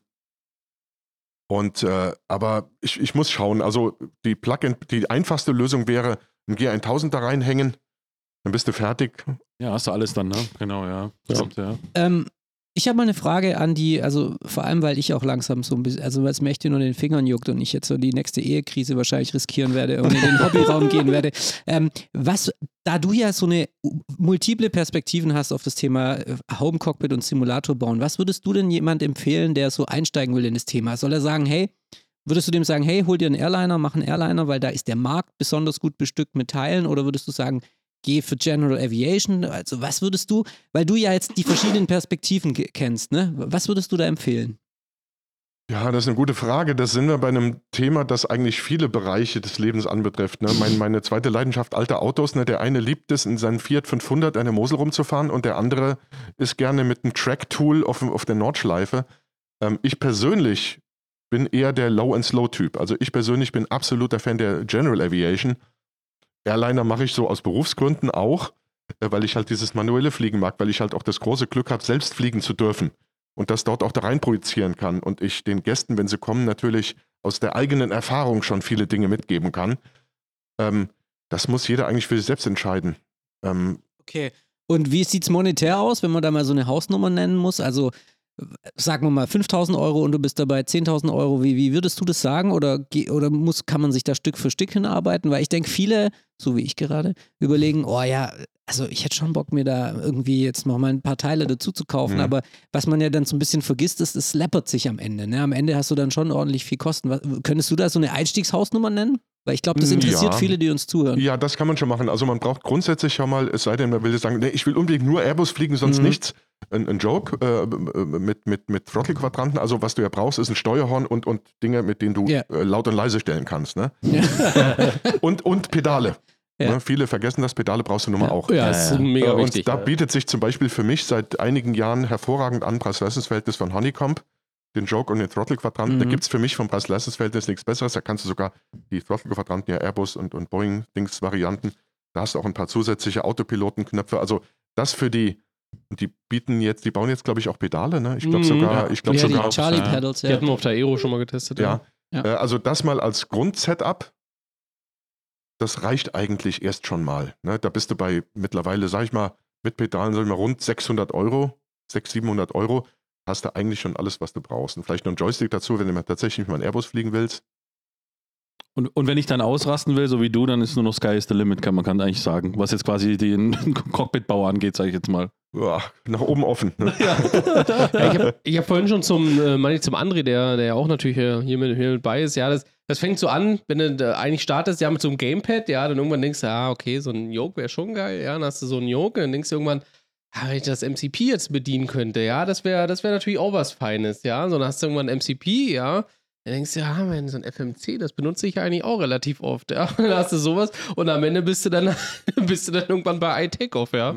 und äh, aber ich, ich muss schauen. Also die Plugin, die einfachste Lösung wäre, ein G1000 da reinhängen, dann bist du fertig. Ja, hast du alles dann, ne? Genau, ja. Ja. Stimmt, ja. Ähm, ich habe mal eine Frage an die, also vor allem, weil ich auch langsam so ein bisschen, also weil es mir echt nur den Fingern juckt und ich jetzt so die nächste Ehekrise wahrscheinlich riskieren werde und in den Hobbyraum gehen werde. Ähm, was, da du ja so eine multiple Perspektiven hast auf das Thema äh, Home Cockpit und Simulator bauen, was würdest du denn jemand empfehlen, der so einsteigen will in das Thema? Soll er sagen, hey, würdest du dem sagen, hey, hol dir einen Airliner, mach einen Airliner, weil da ist der Markt besonders gut bestückt mit Teilen? Oder würdest du sagen, geh für General Aviation? Also was würdest du, weil du ja jetzt die verschiedenen Perspektiven kennst, ne? Was würdest du da empfehlen? Ja, das ist eine gute Frage. Das sind wir bei einem Thema, das eigentlich viele Bereiche des Lebens anbetrifft. Ne? Mein, meine zweite Leidenschaft, alte Autos. Ne? Der eine liebt es, in seinem Fiat 500 eine Mosel rumzufahren und der andere ist gerne mit einem Track-Tool auf, auf der Nordschleife. Ähm, ich persönlich bin eher der Low-and-Slow-Typ. Also ich persönlich bin absoluter Fan der General Aviation. Airliner mache ich so aus Berufsgründen auch, äh, weil ich halt dieses manuelle Fliegen mag, weil ich halt auch das große Glück habe, selbst fliegen zu dürfen und das dort auch da rein projizieren kann und ich den Gästen, wenn sie kommen, natürlich aus der eigenen Erfahrung schon viele Dinge mitgeben kann. Ähm, das muss jeder eigentlich für sich selbst entscheiden. Ähm, Okay. Und wie sieht es monetär aus, wenn man da mal so eine Hausnummer nennen muss? Also sagen wir mal 5000 Euro und du bist dabei 10.000 Euro. Wie, wie würdest du das sagen? Oder, oder muss, kann man sich da Stück für Stück hinarbeiten? Weil ich denke, viele, so wie ich gerade, überlegen, oh ja, also ich hätte schon Bock, mir da irgendwie jetzt noch mal ein paar Teile dazu zu kaufen. Mhm. Aber was man ja dann so ein bisschen vergisst, ist, es läppert sich am Ende. Ne? Am Ende hast du dann schon ordentlich viel Kosten. Was, könntest du da so eine Einstiegshausnummer nennen? Weil ich glaube, das Ja. interessiert viele, die uns zuhören. ja, das kann man schon machen. Also man braucht grundsätzlich schon mal, es sei denn, man will jetzt sagen, nee, ich will unbedingt nur Airbus fliegen, sonst Mhm. nichts. Ein, ein Joke äh, mit, mit, mit Throttle-Quadranten. Also was du ja brauchst, ist ein Steuerhorn und, und Dinge, mit denen du Ja. äh, laut und leise stellen kannst. Ne? Und, und Pedale. Ja. Ne? Viele vergessen das, Pedale brauchst du nun mal Ja. auch. Ja, ist mega Äh, wichtig. Und da bietet sich zum Beispiel für mich seit einigen Jahren hervorragend an Preis-Leistungsverhältnis von Honeycomb, den Joke und den Throttle-Quadranten. Da Mhm. gibt es für mich vom Preis-Leistungsverhältnis nichts Besseres. Da kannst du sogar die Throttle-Quadranten, ja Airbus und, und Boeing-Dings-Varianten, da hast du auch ein paar zusätzliche Autopilotenknöpfe. Also das für die, die bieten jetzt, die bauen jetzt, glaube ich, auch Pedale, ne? Ich glaube Mhm. sogar, Ja. ich glaube ja, sogar, die Charlie ja. Pedals, Die ja. hatten wir auf der Aero schon mal getestet. ja. Ja. Äh, also das mal als Grundsetup, das reicht eigentlich erst schon mal. Ne? Da bist du bei mittlerweile, sag ich mal, mit Pedalen, sag ich mal, rund 600 Euro, 600, 700 Euro, hast du eigentlich schon alles, was du brauchst. Und vielleicht noch ein Joystick dazu, wenn du mal tatsächlich mal einen Airbus fliegen willst. Und, und wenn ich dann ausrasten will, so wie du, dann ist nur noch Sky is the limit, kann man kann eigentlich sagen. Was jetzt quasi den Cockpitbau angeht, sage ich jetzt mal. Ja, nach oben offen. Ne? Ja, ich habe hab vorhin schon zum, äh, meine ich zum André, der, der ja auch natürlich hier mit, hier mit bei ist, ja, das, das fängt so an, wenn du da eigentlich startest, ja, mit so einem Gamepad, ja, dann irgendwann denkst du, ah, okay, so ein Yoke wäre schon geil, ja, dann hast du so einen Yoke, dann denkst du irgendwann, ah, wenn ich das MCP jetzt bedienen könnte, ja, das wäre das wär natürlich auch was Feines, ja, so dann hast du irgendwann ein MCP, ja, dann denkst du, ja, man, so ein FMC, das benutze ich eigentlich auch relativ oft, ja, dann hast du sowas und am Ende bist du dann, bist du dann irgendwann bei iTakeoff, ja.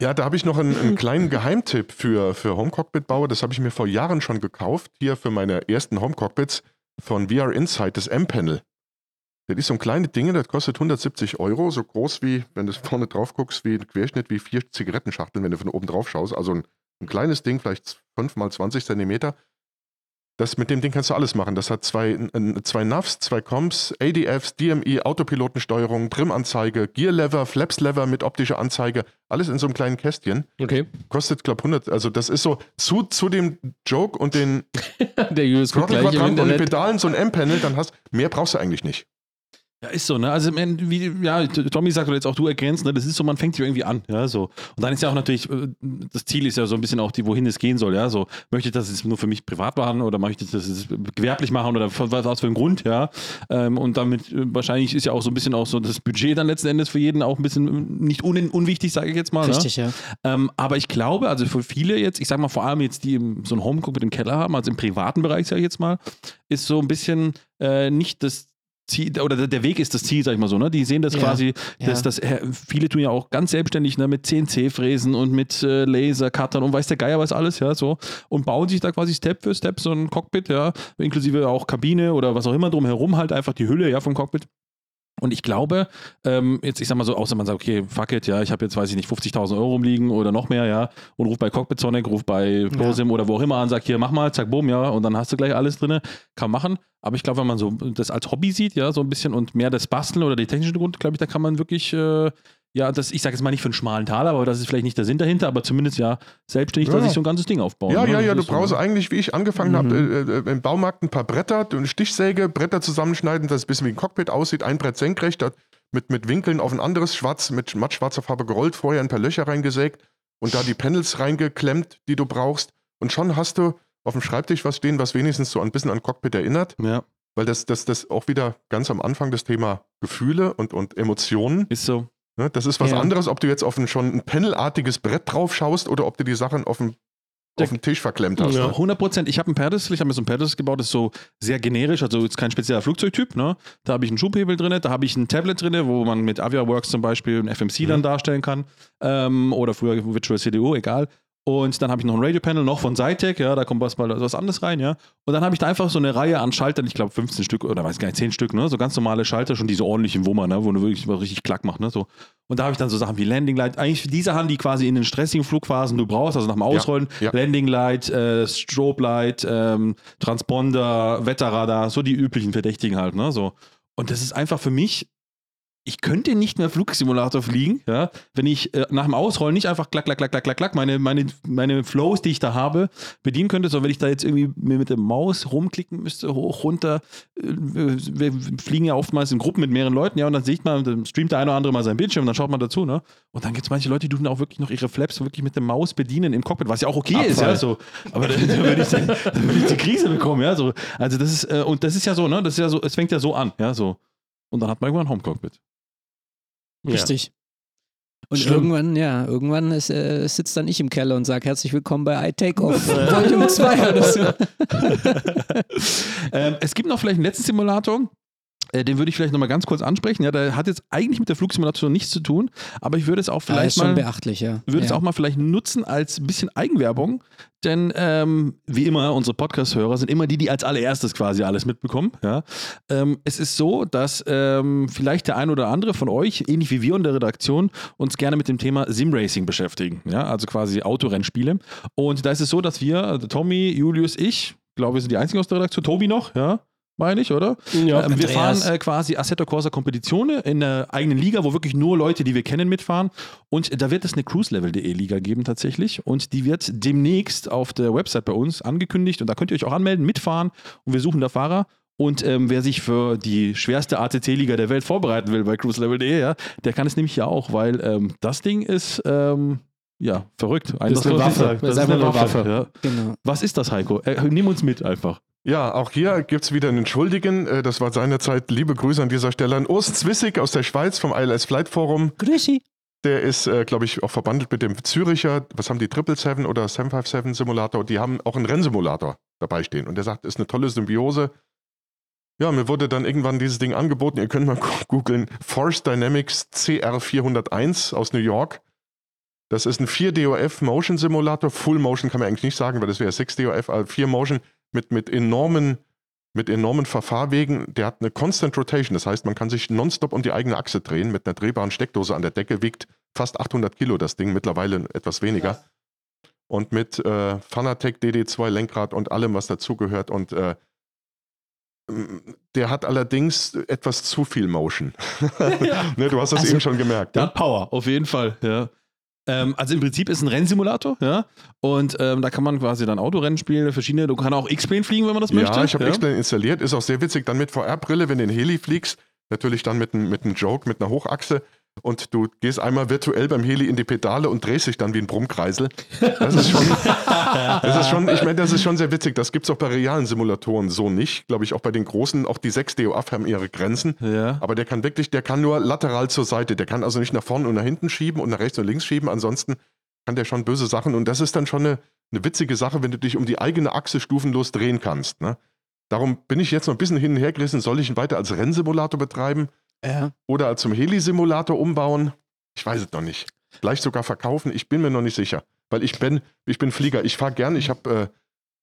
Ja, da habe ich noch einen, einen kleinen Geheimtipp für, für Home-Cockpit-Bauer. Das habe ich mir vor Jahren schon gekauft, hier für meine ersten Home-Cockpits von VR Insight, das M-Panel. Das ist so ein kleines Ding, das kostet 170 Euro, so groß wie, wenn du vorne drauf guckst, wie ein Querschnitt wie vier Zigarettenschachteln, wenn du von oben drauf schaust. Also ein, ein kleines Ding, vielleicht 5 mal 20 Zentimeter. Das, mit dem Ding kannst du alles machen. Das hat zwei, zwei NAVs, zwei Comps, ADFs, DMI, Autopilotensteuerung, Trim-Anzeige, Gear-Lever, Flaps-Lever mit optischer Anzeige. Alles in so einem kleinen Kästchen. Okay. Kostet, glaube 100. Also, das ist so zu, zu dem Joke und den Der im Throttle-Quadranten und den. Pedalen so ein M-Panel, dann hast mehr brauchst du eigentlich nicht. Ja, ist so, ne? Also, wie, ja, Tommy sagt oder jetzt auch du ergänzt, ne? Das ist so, man fängt sich irgendwie an, ja, so. Und dann ist ja auch natürlich, äh, das Ziel ist ja so ein bisschen auch, die, wohin es gehen soll, ja, so. Möchte ich das jetzt nur für mich privat machen oder möchte ich das jetzt gewerblich machen oder was für einen Grund, ja? Ähm, und damit äh, wahrscheinlich ist ja auch so ein bisschen auch so das Budget dann letzten Endes für jeden auch ein bisschen äh, nicht un unwichtig, sage ich jetzt mal. Richtig, ja. Ne? Ähm, aber ich glaube, also für viele jetzt, ich sag mal vor allem jetzt, die so einen Homecook mit dem Keller haben, also im privaten Bereich, sage ich jetzt mal, ist so ein bisschen äh, nicht das Ziel, oder der- Weg ist das Ziel, sag ich mal so, ne? Die sehen das Ja. quasi, Ja. dass das, äh, viele tun ja auch ganz selbstständig, ne, mit CNC-Fräsen und mit äh, Lasercuttern und weiß der Geier was alles, ja, so. Und bauen sich da quasi Step für Step so ein Cockpit, ja, inklusive auch Kabine oder was auch immer drumherum, halt einfach die Hülle, ja, vom Cockpit. Und ich glaube, ähm, jetzt, ich sag mal so, außer man sagt, okay, fuck it, ja, ich habe jetzt, weiß ich nicht, 50.000 Euro rumliegen oder noch mehr, ja, und ruf bei Cockpit Sonic, ruf bei ProSim oder wo auch immer an, sag hier, mach mal, zack, bumm, ja, und dann hast du gleich alles drin, kann machen. Aber ich glaube, wenn man so das als Hobby sieht, ja, so ein bisschen und mehr das Basteln oder die technischen Grund, glaube ich, da kann man wirklich, äh, ja, das, ich sage jetzt mal nicht für einen schmalen Taler, aber das ist vielleicht nicht der Sinn dahinter, aber zumindest ja selbstständig Ja. sich so ein ganzes Ding aufbauen. Ja, ne? ja, ja, du so, brauchst ne? eigentlich, wie ich angefangen habe, äh, äh, im Baumarkt ein paar Bretter, eine Stichsäge, Bretter zusammenschneiden, dass es ein bisschen wie ein Cockpit aussieht, ein Brett senkrecht, mit, mit Winkeln auf ein anderes schwarz, mit mattschwarzer Farbe gerollt, vorher ein paar Löcher reingesägt und da die Panels reingeklemmt, die du brauchst. Und schon hast du auf dem Schreibtisch was stehen, was wenigstens so ein bisschen an Cockpit erinnert, Ja, weil das, das, das auch wieder ganz am Anfang das Thema Gefühle und, und Emotionen. ist so. Ne? Das ist was Ja. anderes, ob du jetzt auf ein schon ein panelartiges Brett drauf schaust oder ob du die Sachen auf dem, auf dem Tisch verklemmt hast. Ja. Ne? 100 Prozent. Ich habe ein Pedestal, ich habe mir so ein Pedestal gebaut, das ist so sehr generisch, also jetzt kein spezieller Flugzeugtyp. Ne? Da habe ich einen Schubhebel drin, da habe ich ein Tablet drin, wo man mit AviaWorks zum Beispiel ein FMC dann darstellen kann. Ähm, oder früher Virtual CDU, egal. Und dann habe ich noch ein Radio-Panel, noch von Zytec, ja, da kommt was, mal was anderes rein, ja. Und dann habe ich da einfach so eine Reihe an Schaltern, ich glaube 15 Stück oder weiß gar nicht, 10 Stück, ne, so ganz normale Schalter, schon diese ordentlichen Wummer, ne, wo du wirklich mal richtig Klack macht, ne, so. Und da habe ich dann so Sachen wie Landing Light, eigentlich die Sachen, die quasi in den stressigen Flugphasen du brauchst, also nach dem Ausrollen, ja. Landing Light, äh, Strobe Light, ähm, Transponder, Wetterradar, so die üblichen Verdächtigen halt, ne, so. Und das ist einfach für mich ich könnte nicht mehr Flugsimulator fliegen, ja, wenn ich äh, nach dem Ausrollen nicht einfach klack, klack, klack, klack, klack, klack, meine, meine, meine Flows, die ich da habe, bedienen könnte, sondern wenn ich da jetzt irgendwie mir mit der Maus rumklicken müsste, hoch, runter, äh, wir fliegen ja oftmals in Gruppen mit mehreren Leuten, ja, und dann sieht man, dann streamt der eine oder andere mal sein Bildschirm dann schaut man dazu, ne? Und dann gibt es manche Leute, die tun auch wirklich noch ihre Flaps wirklich mit der Maus bedienen im Cockpit, was ja auch okay ist, ja, so. Aber dann, dann würde ich, dann würde ich die Krise bekommen, ja, so. Also das ist, äh, und das ist ja so, ne, das ist ja so, es fängt ja so an, ja, so. Und dann hat man irgendwann ein Home-Cockpit. Richtig. Und Schlimm. irgendwann, ja, irgendwann ist, äh, sitzt dann ich im Keller und sage herzlich willkommen bei iTakeoff Volume 2 oder so. ähm, es gibt noch vielleicht einen letzten Simulator. Äh, Den würde ich vielleicht nochmal ganz kurz ansprechen. Ja, der hat jetzt eigentlich mit der Flugsimulation nichts zu tun, aber ich würde es auch Ja, vielleicht schon mal, beachtlich, ja. würde es ja. auch mal vielleicht nutzen als ein bisschen Eigenwerbung. Denn ähm, wie immer, unsere Podcast-Hörer sind immer die, die als allererstes quasi alles mitbekommen. Ja. Ähm, es ist so, dass ähm, vielleicht der ein oder andere von euch, ähnlich wie wir in der Redaktion, uns gerne mit dem Thema Simracing beschäftigen. Ja, also quasi Autorennspiele. Und da ist es so, dass wir, also Tommy, Julius, ich, glaube, wir sind die einzigen aus der Redaktion, Tobi noch, ja, meine ich, oder? Ja, ähm, wir fahren äh, quasi Assetto Corsa Competizione in der eigenen Liga, wo wirklich nur Leute, die wir kennen, mitfahren. Und da wird es eine cruiselevel.de Liga geben tatsächlich. Und die wird demnächst auf der Website bei uns angekündigt. Und da könnt ihr euch auch anmelden, mitfahren. Und wir suchen da Fahrer. Und ähm, wer sich für die schwerste ATT-Liga der Welt vorbereiten will bei cruiselevel.de, ja, der kann es nämlich ja auch, weil ähm, das Ding ist ähm, ja verrückt. Das ist eine Waffe. Das ist eine Waffe. Ja. Genau. Was ist das, Heiko? Äh, nimm uns mit einfach. Ja, auch hier gibt es wieder einen Schuldigen. Äh, Das war seinerzeit, liebe Grüße an dieser Stelle an Urs Zwissig aus der Schweiz vom ILS Flight Forum. Grüßi. Der ist, äh, glaube ich, auch verbandelt mit dem Züricher, was haben die, 777 oder 757 Simulator. Die haben auch einen Rennsimulator dabei stehen. Und der sagt, ist eine tolle Symbiose. Ja, mir wurde dann irgendwann dieses Ding angeboten. Ihr könnt mal googeln. Force Dynamics CR401 aus New York. Das ist ein 4DOF Motion Simulator. Full Motion kann man eigentlich nicht sagen, weil das wäre 6DOF, aber 4 Motion mit, mit enormen mit enormen Verfahrwegen. Der hat eine Constant Rotation, das heißt, man kann sich nonstop um die eigene Achse drehen mit einer drehbaren Steckdose an der Decke. Wiegt fast 800 Kilo das Ding, mittlerweile etwas weniger. Und mit äh, Fanatec DD2 Lenkrad und allem, was dazugehört. Und äh, der hat allerdings etwas zu viel Motion. ne, du hast das Also, eben schon gemerkt. Der Ne? hat Power, auf jeden Fall, ja. Ähm, also im Prinzip ist ein Rennsimulator, ja. Und ähm, da kann man quasi dann Autorennen spielen, verschiedene, du kannst auch X-Plane fliegen, wenn man das möchte. Ja, ich habe ja. X-Plane installiert. Ist auch sehr witzig, dann mit VR-Brille, wenn du in Heli fliegst, natürlich dann mit einem mit einem Joke, mit einer Hochachse und du gehst einmal virtuell beim Heli in die Pedale und drehst dich dann wie ein Brummkreisel. Das ist schon, das ist schon ich meine, das ist schon sehr witzig. Das gibt es auch bei realen Simulatoren so nicht. Glaube ich, auch bei den großen, auch die 6 DOAF haben ihre Grenzen. Ja. Aber der kann wirklich, der kann nur lateral zur Seite. Der kann also nicht nach vorne und nach hinten schieben und nach rechts und links schieben. Ansonsten kann der schon böse Sachen. Und das ist dann schon eine, eine witzige Sache, wenn du dich um die eigene Achse stufenlos drehen kannst. Ne? Darum bin ich jetzt noch ein bisschen hin und her gerissen. Soll ich ihn weiter als Rennsimulator betreiben Ja. oder zum Heli-Simulator umbauen? Ich weiß es noch nicht. Vielleicht sogar verkaufen. Ich bin mir noch nicht sicher. Weil ich bin, ich bin Flieger. Ich fahre gern. Ich habe äh,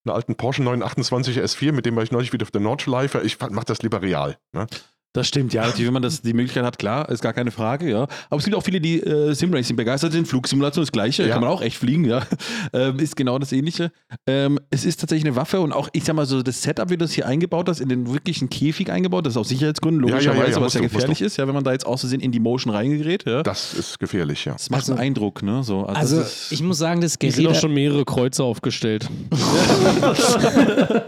einen alten Porsche 928 S4, mit dem war ich neulich wieder auf der Nordschleife. Ich mache das lieber real. Ne? Das stimmt, ja. Natürlich, wenn man das, die Möglichkeit hat, klar, ist gar keine Frage, ja. Aber es gibt auch viele, die äh, Simracing begeistert sind. Flugsimulation ist das Gleiche, Ja. kann man auch echt fliegen, ja. Ähm, ist genau das Ähnliche. Ähm, es ist tatsächlich eine Waffe und auch, ich sag mal so, das Setup, wie du das hier eingebaut hast, in den wirklichen Käfig eingebaut, das ist aus Sicherheitsgründen, Ja, ja, ja, logischerweise, ja, was ja du, gefährlich ist, ja, wenn man da jetzt aus Versehen in die Motion reingerät, ja. Das ist gefährlich, ja. Das macht Also- einen Eindruck, ne? So, also, Also, ist, ich muss sagen, das Hier sind auch Gerät. schon mehrere Kreuze aufgestellt.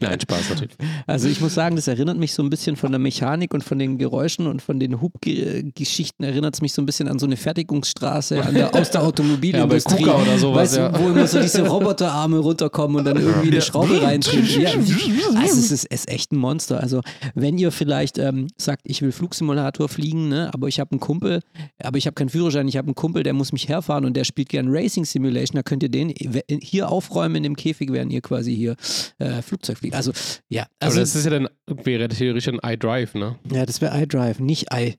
Nein, Spaß natürlich. Also ich muss sagen, das erinnert mich so ein bisschen von der Mechanik und von den Geräuschen und von den Hubgeschichten erinnert es mich so ein bisschen an so eine Fertigungsstraße an der, aus der Automobilindustrie. Ja, oder sowas, weißt du, ja. wo immer so diese Roboterarme runterkommen und dann irgendwie eine Schraube reindrücken. Ja, also es ist, ist echt ein Monster. Also wenn ihr vielleicht ähm, sagt, ich will Flugsimulator fliegen, ne, aber ich habe einen Kumpel, aber ich habe keinen Führerschein, ich habe einen Kumpel, der muss mich herfahren und der spielt gern Racing Simulation, da könnt ihr den hier aufräumen in dem Käfig, während ihr quasi hier äh, Flugzeug fliegt. Also ja, also Aber das ist ja dann, wäre theoretisch ein iDrive, ne? Ja, das wäre iDrive, nicht i.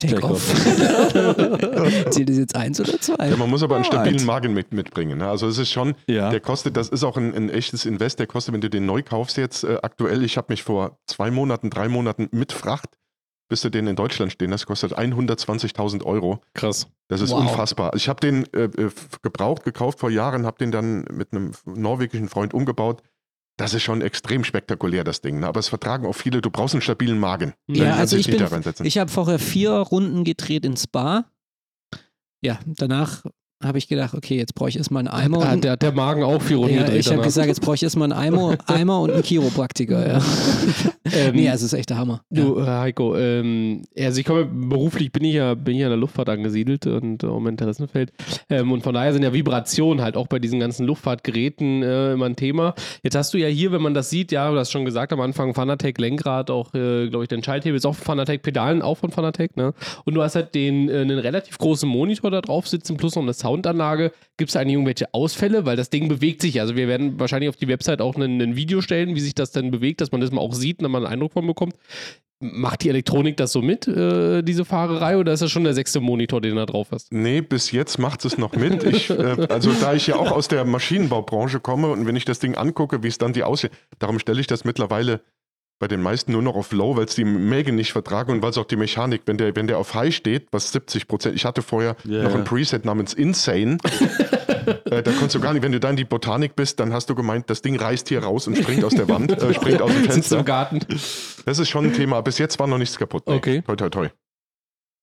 Takeoff. Zählt das jetzt eins oder zwei? Ja, man muss aber einen stabilen Magen mit, mitbringen. Ne? Also es ist schon, ja. der kostet, das ist auch ein, ein echtes Invest, der kostet, wenn du den neu kaufst jetzt äh, aktuell, ich habe mich vor zwei Monaten, drei Monaten mit Fracht, bis du den in Deutschland stehen, das kostet 120.000 Euro. Krass. Das ist Wow. unfassbar. Ich habe den äh, äh, gebraucht, gekauft vor Jahren, habe den dann mit einem norwegischen Freund umgebaut. Das ist schon extrem spektakulär, das Ding. Ne? Aber es vertragen auch viele, du brauchst einen stabilen Magen. Ja, also ich bin, ich habe vorher vier Runden gedreht in Spa. Ja, danach habe ich gedacht, okay, jetzt brauche ich erstmal einen Eimer. Ah, und, der hat der Magen auch vier Runden ja, ich habe danach. gesagt, jetzt brauche ich erstmal einen Eimer, Eimer und einen Chiropraktiker. Ja. Ähm, nee, also es ist echt der Hammer. Ja. Du, äh, Heiko, ähm, also ich komme, beruflich bin ich ja, bin ich ja in der Luftfahrt angesiedelt und äh, um Interessenfeld. Ähm, und von daher sind ja Vibrationen halt auch bei diesen ganzen Luftfahrtgeräten äh, immer ein Thema. Jetzt hast du ja hier, wenn man das sieht, ja, du hast schon gesagt am Anfang, Fanatec Lenkrad, auch, äh, glaube ich, den Schalthebel ist auch von Fanatec, Pedalen auch von Fanatec, ne? Und du hast halt den, äh, einen relativ großen Monitor da drauf sitzen, plus noch eine Soundanlage. Gibt es eigentlich irgendwelche Ausfälle? Weil das Ding bewegt sich. Also wir werden wahrscheinlich auf die Website auch ein, ein Video stellen, wie sich das dann bewegt, dass man das mal auch sieht und dann mal einen Eindruck von bekommt. Macht die Elektronik das so mit, äh, diese Fahrerei, oder ist das schon der sechste Monitor, den du da drauf hast? Nee, bis jetzt macht es noch mit. Ich, äh, also da ich ja auch aus der Maschinenbaubranche komme und wenn ich das Ding angucke, wie es dann die aussieht, darum stelle ich das mittlerweile bei den meisten nur noch auf Low, weil es die Mägen nicht vertragen und weil es auch die Mechanik, wenn der, wenn der auf High steht, was 70 Prozent, ich hatte vorher Ja, noch ein Preset namens Insane, äh, da konntest du gar nicht, wenn du da in die Botanik bist, dann hast du gemeint, das Ding reißt hier raus und springt aus der Wand, äh, springt aus dem Sitzt Fenster. im Garten. Das ist schon ein Thema. Bis jetzt war noch nichts kaputt. Nee. Okay. Toi, toi, toi.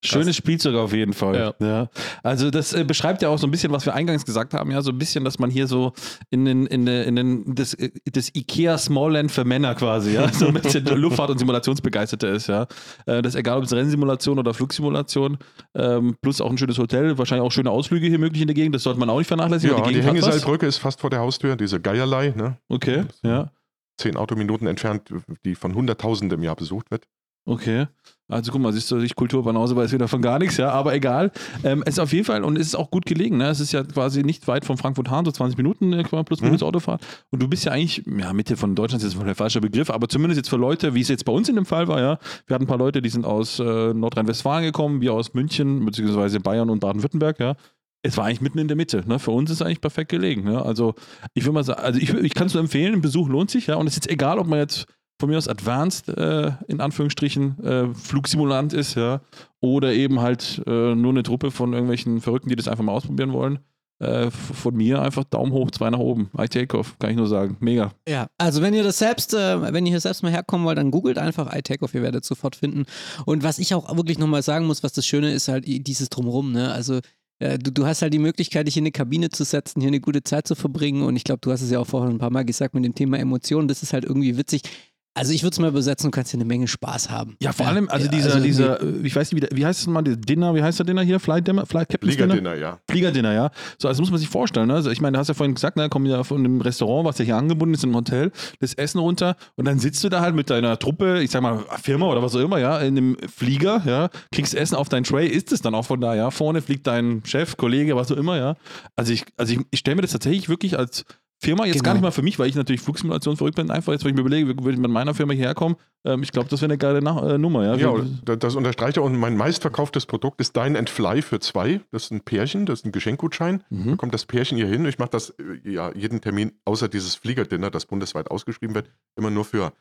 Schönes Spielzeug auf jeden Fall. Ja. Also das äh, beschreibt ja auch so ein bisschen, was wir eingangs gesagt haben, ja, so ein bisschen, dass man hier so in den, in den, in den das, äh, das IKEA Smallland für Männer quasi, ja, so ein bisschen Luftfahrt- und Simulationsbegeisterte ist, ja. Äh, Das ist egal, ob es Rennsimulation oder Flugsimulation, ähm, plus auch ein schönes Hotel, wahrscheinlich auch schöne Ausflüge hier möglich in der Gegend, das sollte man auch nicht vernachlässigen. Ja, die, was. Hängeseilbrücke ist fast vor der Haustür, diese Geierlei, ne? Okay, ja. zehn Autominuten entfernt, die von Hunderttausenden im Jahr besucht wird. Okay. Also guck mal, siehst du, ich Kulturbanause weiß wieder von gar nichts, ja, aber egal. Ähm, es ist auf jeden Fall und es ist auch gut gelegen, ne? Es ist ja quasi nicht weit von Frankfurt-Hahn, so 20 Minuten äh, plus minus Autofahrt. Und du bist ja eigentlich, ja, Mitte von Deutschland ist jetzt der falsche Begriff, aber zumindest jetzt für Leute, wie es jetzt bei uns in dem Fall war, ja. Wir hatten ein paar Leute, die sind aus äh, Nordrhein-Westfalen gekommen, wir aus München, beziehungsweise Bayern und Baden-Württemberg, ja. Es war eigentlich mitten in der Mitte. Ne? Für uns ist es eigentlich perfekt gelegen. Ne? Also ich würde mal sagen, also ich, ich kann es nur empfehlen, ein Besuch lohnt sich, ja. Und es ist jetzt egal, ob man jetzt von mir aus advanced, äh, in Anführungsstrichen, äh, Flugsimulant ist, ja, oder eben halt äh, nur eine Truppe von irgendwelchen Verrückten, die das einfach mal ausprobieren wollen. Äh, von mir einfach Daumen hoch, zwei nach oben. I take off, kann ich nur sagen. Mega. Ja, also wenn ihr das selbst, äh, wenn ihr hier selbst mal herkommen wollt, dann googelt einfach iTakeoff, ihr werdet sofort finden. Und was ich auch wirklich nochmal sagen muss, was das Schöne ist, halt dieses Drumherum, ne? Also äh, du, du hast halt die Möglichkeit, dich in eine Kabine zu setzen, hier eine gute Zeit zu verbringen. Und ich glaube, du hast es ja auch vorhin ein paar Mal gesagt mit dem Thema Emotionen. Das ist halt irgendwie witzig. Also ich würde es mal übersetzen, du kannst hier eine Menge Spaß haben. Ja, vor allem, also dieser, also dieser, äh, ich weiß nicht, wie, der- wie heißt es mal, der Dinner, wie heißt der Dinner hier? Flight Dinner? Flight Captain's Dinner? Liga-Dinner, ja. Fliegerdinner, ja. So, also muss man sich vorstellen, ne? Also ich meine, du hast ja vorhin gesagt, ne, komm ja von einem Restaurant, was ja hier angebunden ist, im Hotel, das Essen runter und dann sitzt du da halt mit deiner Truppe, ich sag mal, Firma oder was auch immer, ja, in einem Flieger, ja, kriegst Essen auf dein Tray, isst es dann auch von da, ja. Vorne fliegt dein Chef, Kollege, was auch immer, ja. Also ich, also ich, ich stelle mir das tatsächlich wirklich als Firma, jetzt Genau. gar nicht mal für mich, weil ich natürlich Flugsimulation verrückt bin, einfach jetzt, wenn ich mir überlege, würde ich mit meiner Firma hierher kommen, ähm, ich glaube, das wäre eine geile Nach äh, Nummer, ja. Ja, da- das unterstreicht er. Und mein meistverkauftes Produkt ist Dine and Fly für zwei. Das ist ein Pärchen, das ist ein Geschenkgutschein. Da kommt das Pärchen hier hin. Ich mache das äh, ja jeden Termin, außer dieses Fliegerdinner, das bundesweit ausgeschrieben wird, immer nur für,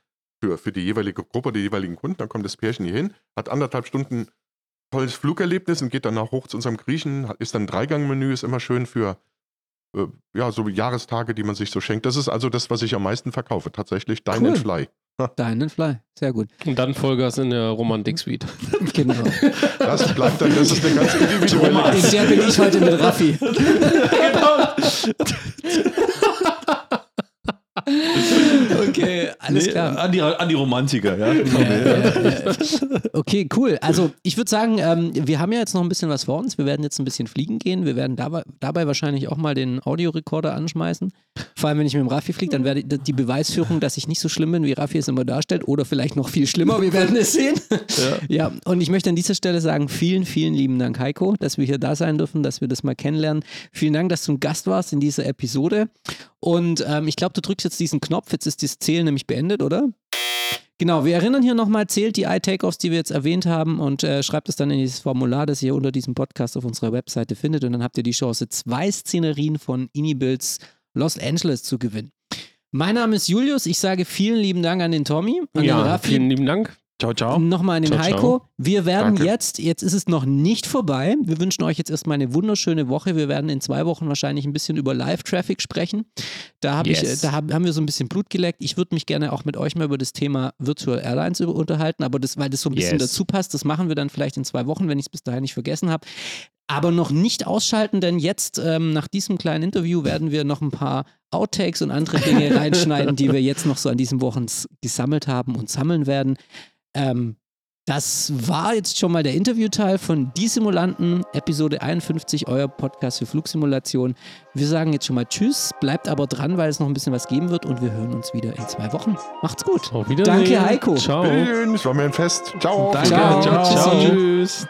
für, für die jeweilige Gruppe, die jeweiligen Kunden. Dann kommt das Pärchen hier hin, hat anderthalb Stunden tolles Flugerlebnis und geht danach hoch zu unserem Griechen. Ist dann ein Dreigangmenü, ist immer schön für äh, ja, so Jahrestage, die man sich so schenkt. Das ist also das, was ich am meisten verkaufe. Tatsächlich Dine Cool. Fly. Deinen Fly. Sehr gut. Und dann Vollgas in der Romantik-Suite. Genau. Das bleibt dann, das ist eine ganz individuelle In der bin ich heute mit Raffi. Okay, alles Nee, klar. An die, an die Romantiker, ja. Okay, cool. Also ich würde sagen, ähm, wir haben ja jetzt noch ein bisschen was vor uns. Wir werden jetzt ein bisschen fliegen gehen. Wir werden dabei, dabei wahrscheinlich auch mal den Audiorekorder anschmeißen. Vor allem, wenn ich mit dem Raffi fliege, dann werde ich die Beweisführung, dass ich nicht so schlimm bin, wie Raffi es immer darstellt. Oder vielleicht noch viel schlimmer. Wir werden es sehen. Ja. und ich möchte an dieser Stelle sagen, vielen, vielen lieben Dank, Heiko, dass wir hier da sein dürfen, dass wir das mal kennenlernen. Vielen Dank, dass du ein Gast warst in dieser Episode. Und ähm, ich glaube, du drückst jetzt diesen Knopf. Jetzt ist das Zählen nämlich beendet, oder? Genau, wir erinnern hier nochmal, zählt die iTakeoffs, die wir jetzt erwähnt haben und äh, schreibt es dann in dieses Formular, das ihr unter diesem Podcast auf unserer Webseite findet und dann habt ihr die Chance, zwei Szenerien von Inibilds Los Angeles zu gewinnen. Mein Name ist Julius, ich sage vielen lieben Dank an den Tommy, an den Ja, Raffi, vielen lieben Dank. Ciao, ciao. Nochmal an den Ciao, Heiko. ciao. Wir werden Danke. jetzt, jetzt ist es noch nicht vorbei. Wir wünschen euch jetzt erstmal eine wunderschöne Woche. Wir werden in zwei Wochen wahrscheinlich ein bisschen über Live-Traffic sprechen. Da, hab ich, Yes. da hab, haben wir so ein bisschen Blut geleckt. Ich würde mich gerne auch mit euch mal über das Thema Virtual Airlines unterhalten, aber das, weil das so ein bisschen Yes. dazu passt, das machen wir dann vielleicht in zwei Wochen, wenn ich es bis dahin nicht vergessen habe. Aber noch nicht ausschalten, denn jetzt ähm, nach diesem kleinen Interview werden wir noch ein paar Outtakes und andere Dinge reinschneiden, die wir jetzt noch so an diesen Wochen gesammelt haben und sammeln werden. Ähm, das war jetzt schon mal der Interviewteil von Die Simulanten, Episode 51, euer Podcast für Flugsimulation. Wir sagen jetzt schon mal Tschüss, bleibt aber dran, weil es noch ein bisschen was geben wird und wir hören uns wieder in zwei Wochen. Macht's gut. Auf Wiedersehen. Danke, Heiko. Ciao. Es war mir ein Fest. Ciao. Danke, Ciao. ciao. Tschüssi. Tschüss.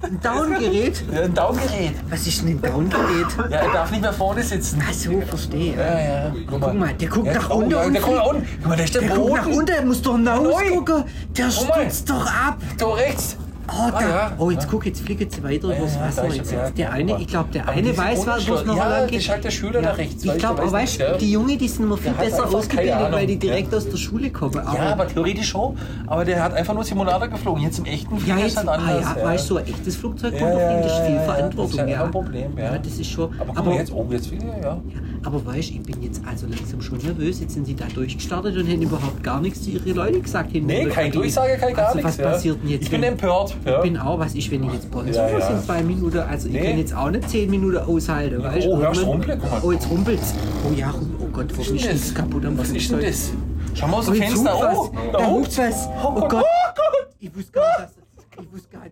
Ein Downgerät? Ja, ein Downgerät. Was ist denn ein Downgerät? Ja, er darf nicht mehr vorne sitzen. Ach so, verstehe. Ja, ja. Guck mal, Guck mal, der guckt ja, nach oh, unten Ja, der guckt nach unten. Guck mal, der ist der Der guckt nach unten, der muss doch hinaus Neu. gucken. Der stürzt doch ab. Da rechts. Oh, da. ja. oh jetzt guck, jetzt fliegt jetzt weiter übers ja, Wasser. da ist Jetzt, ja, der eine, aber- ich glaube, der aber eine weiß, wo es noch ja, lang geht. schaltet der Schüler da rechts, Ich glaube, du, aber weiß weißt ja. die Junge, die sind immer viel besser ausgebildet, weil die direkt aus der Schule kommen. Ja, aber theoretisch schon. Aber der hat einfach nur Simulator geflogen. Jetzt im echten Ja, Flieger ist jetzt, halt ah, anders. ja, weißt du, ein echtes Flugzeug Ja, runterfliegen, das ist viel. Verantwortung. Das ist ja ja. immer ein Problem, ja. das ist schon. Aber guck mal jetzt, oh, jetzt wieder, ja. Aber weißt du, ich bin jetzt also langsam schon nervös. Jetzt sind sie da durchgestartet und haben überhaupt gar nichts zu ihren Leuten gesagt. hinten Nee, in der kein Kabine. Durchsage, kein gar also, nichts. Was ja. passiert denn jetzt? Ich bin empört. Ja. Ich bin auch, was ich, wenn ich jetzt bei uns Ja, ja, in zwei Minuten, also ich Nee. kann jetzt auch nicht zehn Minuten aushalten, weißt du? oh, hörst Irgendwann- rumpeln? Oh, jetzt rumpelt's. Oh ja, oh Gott, Was warum ist ist das kaputt am Was ist denn das? Schau mal aus Oh, dem jetzt Fenster. Oh, was. da hupt was. Oh Oh Gott. Oh. Ich wusste gar nicht,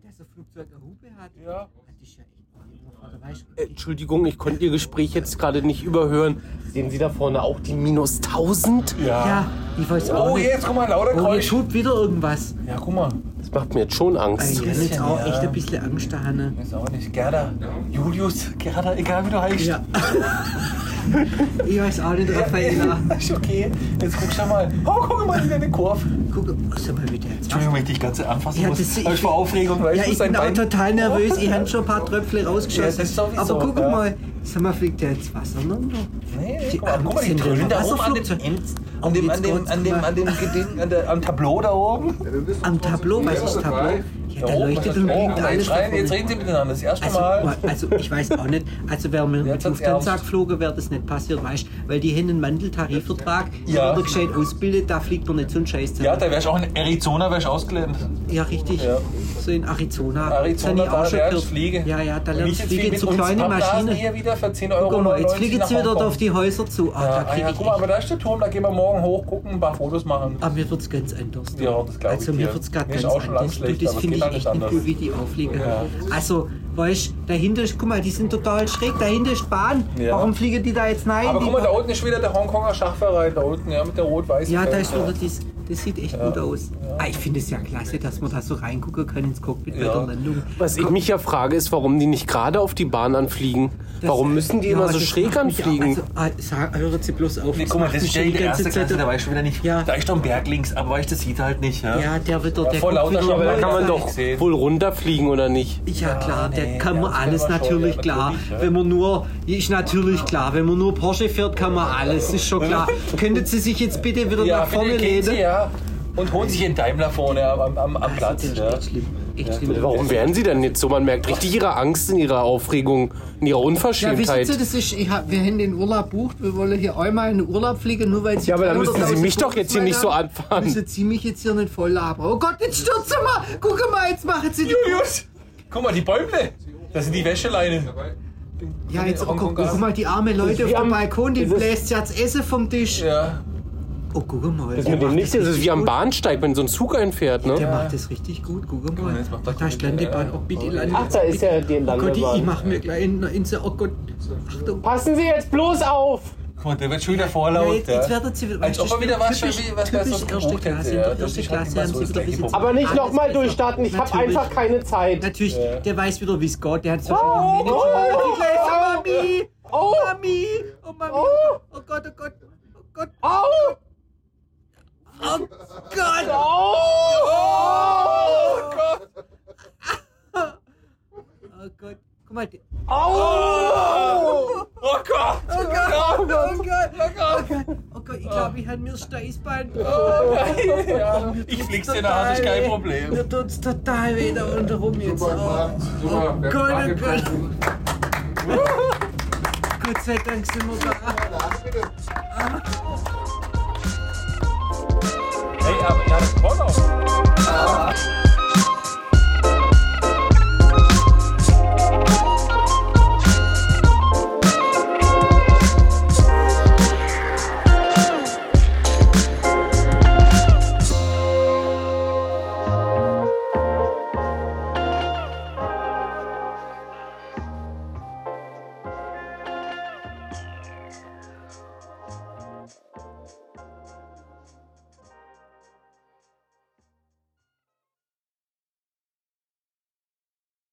dass, ich das Flugzeug eine Hupe hat. Ja. Das ist ja echt Warte, weißt du, Entschuldigung, ich konnte Ihr Gespräch jetzt gerade nicht überhören. Sehen Sie da vorne auch die minus 1000? Ja, ich weiß auch Oh, nicht. jetzt guck mal, lauter Oh, jetzt Geräusch. tut wieder irgendwas. Ja, guck mal. Das macht mir jetzt schon Ich Angst. habe jetzt auch ja. echt ein bisschen Angst da, Hanne. Weiß auch nicht. Gerda, Julius, Gerda, egal wie du heißt. Ja. ich weiß auch nicht, Raffaela. Ist okay. Jetzt guck schon mal. Oh, guck mal, wieder eine Kurve. Guck, sag mal, jetzt Entschuldigung, wenn ich dich ganz anfassen Ja, muss. das- ich vor Aufregung, Ja, ich bin auch Bein- total nervös. Ich habe schon ein paar Tröpfle Ja, rausgeschossen. sowieso, Aber guck ja. mal, sag mal, fliegt der jetzt Wasser runter? Nee, Die guck mal, guck mal, die Trönen da oben an dem, an dem, an dem, an dem, an dem, Geding, an der, am Tableau da oben. Am Tableau, was ist Tableau? Ja, da leuchtet und blinkt alles Jetzt, da rein, jetzt reden Sie miteinander. Das erste Also, Mal. also ich weiß auch nicht, also wäre mir mit Lufthansa geflogen, wäre das nicht passiert, weißt du, weil die haben einen Mandeltarifvertrag, Ja. wird gescheit ausbildet, da fliegt man nicht so einen Scheiß Ja, da wärst auch in Arizona wärst ausgelernt. Ja, richtig. Ja. So in Arizona. Arizona, da auch schon lernst. Fliege. Ja, ja, da lernst wie Fliege zu uns kleine Pappnasen Maschinen. hier wieder für 10 Euro. Guck mal, jetzt 99 fliegen sie wieder auf die Häuser zu. Ah, da Ja, ah, krieg ja, ich guck mal, aber da ist der Turm, da gehen wir morgen hoch, gucken, ein paar Fotos machen. Aber mir wird es ganz anders. Ja, das glaub Also ich mir dir. wird es gerade Mir ganz anders. du, das finde ich echt nicht anders. cool, wie die aufliegen. Ja. Also, weißt du, dahinter ist, guck mal, die sind total schräg. Dahinter ist Bahn. Ja. Warum fliegen die da jetzt rein? Aber guck mal, da unten ist wieder der Hongkonger Schachverein, da unten, ja, mit der rot-weißen Ja, da Feld, ist wieder das, das sieht echt gut aus. Ah, ich finde es ja klasse, dass man da so reingucken kann ins Cockpit bei Ja. der Landung. Was ich mich ja frage, ist, warum die nicht gerade auf die Bahn anfliegen. Warum müssen die Ja, immer so das schräg anfliegen? Also, ah, sag, hören Sie bloß auf. Nee, das guck mal, das ist ja schon die erste Klasse, da war ich schon wieder nicht. Ja. Da ist doch ein Berg links, aber weißt, das sieht halt nicht. Ja, Ja, der wird dort der vor lauter Aber da kann man Ja, doch sehen. wohl runterfliegen, oder nicht? Ja klar, der nee, kann man das alles schon, natürlich ja, klar. natürlich, ja. Wenn man nur, ist natürlich klar, wenn man nur Porsche fährt, kann man alles, ist schon klar. Könnten Sie sich jetzt bitte wieder Ja, nach vorne lehnen? Ja. Und holen sich einen Daimler vorne am, am, am Platz. Ja. Warum werden sie denn jetzt so? Man merkt richtig ihre Angst in ihrer Aufregung, in ihrer Ja, wissen Unverschämtheit. Sie, das ist, ich hab, wir haben den Urlaub bucht, wir wollen hier einmal in den Urlaub fliegen, nur weil Sie Ja, aber dann müssen Sie 300.000 mich doch jetzt hier nicht so anfahren. Müssen Sie mich jetzt hier nicht voll labern. Oh Gott, jetzt stürzen wir! Guck mal, jetzt machen Sie die... Julius! Guck mal, die Bäumle! Das sind die Wäscheleinen. Ja, jetzt guck, guck mal, die armen Leute auf wie dem am- Balkon, die bläst jetzt Essen vom Tisch. Ja. Oh, guck mal. Das der mit dem macht nicht, das ist wie am gut. Bahnsteig, wenn so ein Zug einfährt, Der ne? macht das richtig gut, guck mal. jetzt er Da ist Landebahn, oh bitte Landebahn. Ach, da ist ja die Oh Gott, ich, Landebahn. mach mir gleich in, in so, oh Gott. Achtung. Passen Sie jetzt bloß auf! Mal, der wird schon wieder vorlaut. jetzt, ja. jetzt werden Sie wieder. Als ob er wieder was, typisch, was typisch Besseres erste hätte, Klasse. ja. Der haben Sie wieder. Aber nicht nochmal durchstarten, ich habe einfach keine Zeit. Natürlich, der weiß wieder, wie es geht. Der hat es Oh, wahrscheinlich oh, oh, gleiche oh, Mami! oh. Mami! Oh, Mami! Oh. Oh Gott, oh Gott! Oh Gott! Au! Oh Gott! Oh Gott! Guck mal, die- Oh Gott! Oh Gott, oh Gott, oh Gott, oh Gott, oh Gott, ich glaube, ich habe mir das Steißbein Ja, ich flieg's dir nach, das ist kein Problem. Mir tut's total weh da unten rum jetzt. Oh, oh Gott, oh Gott. Gott sei Dank sind wir da. Hey, aber ja, das war doch.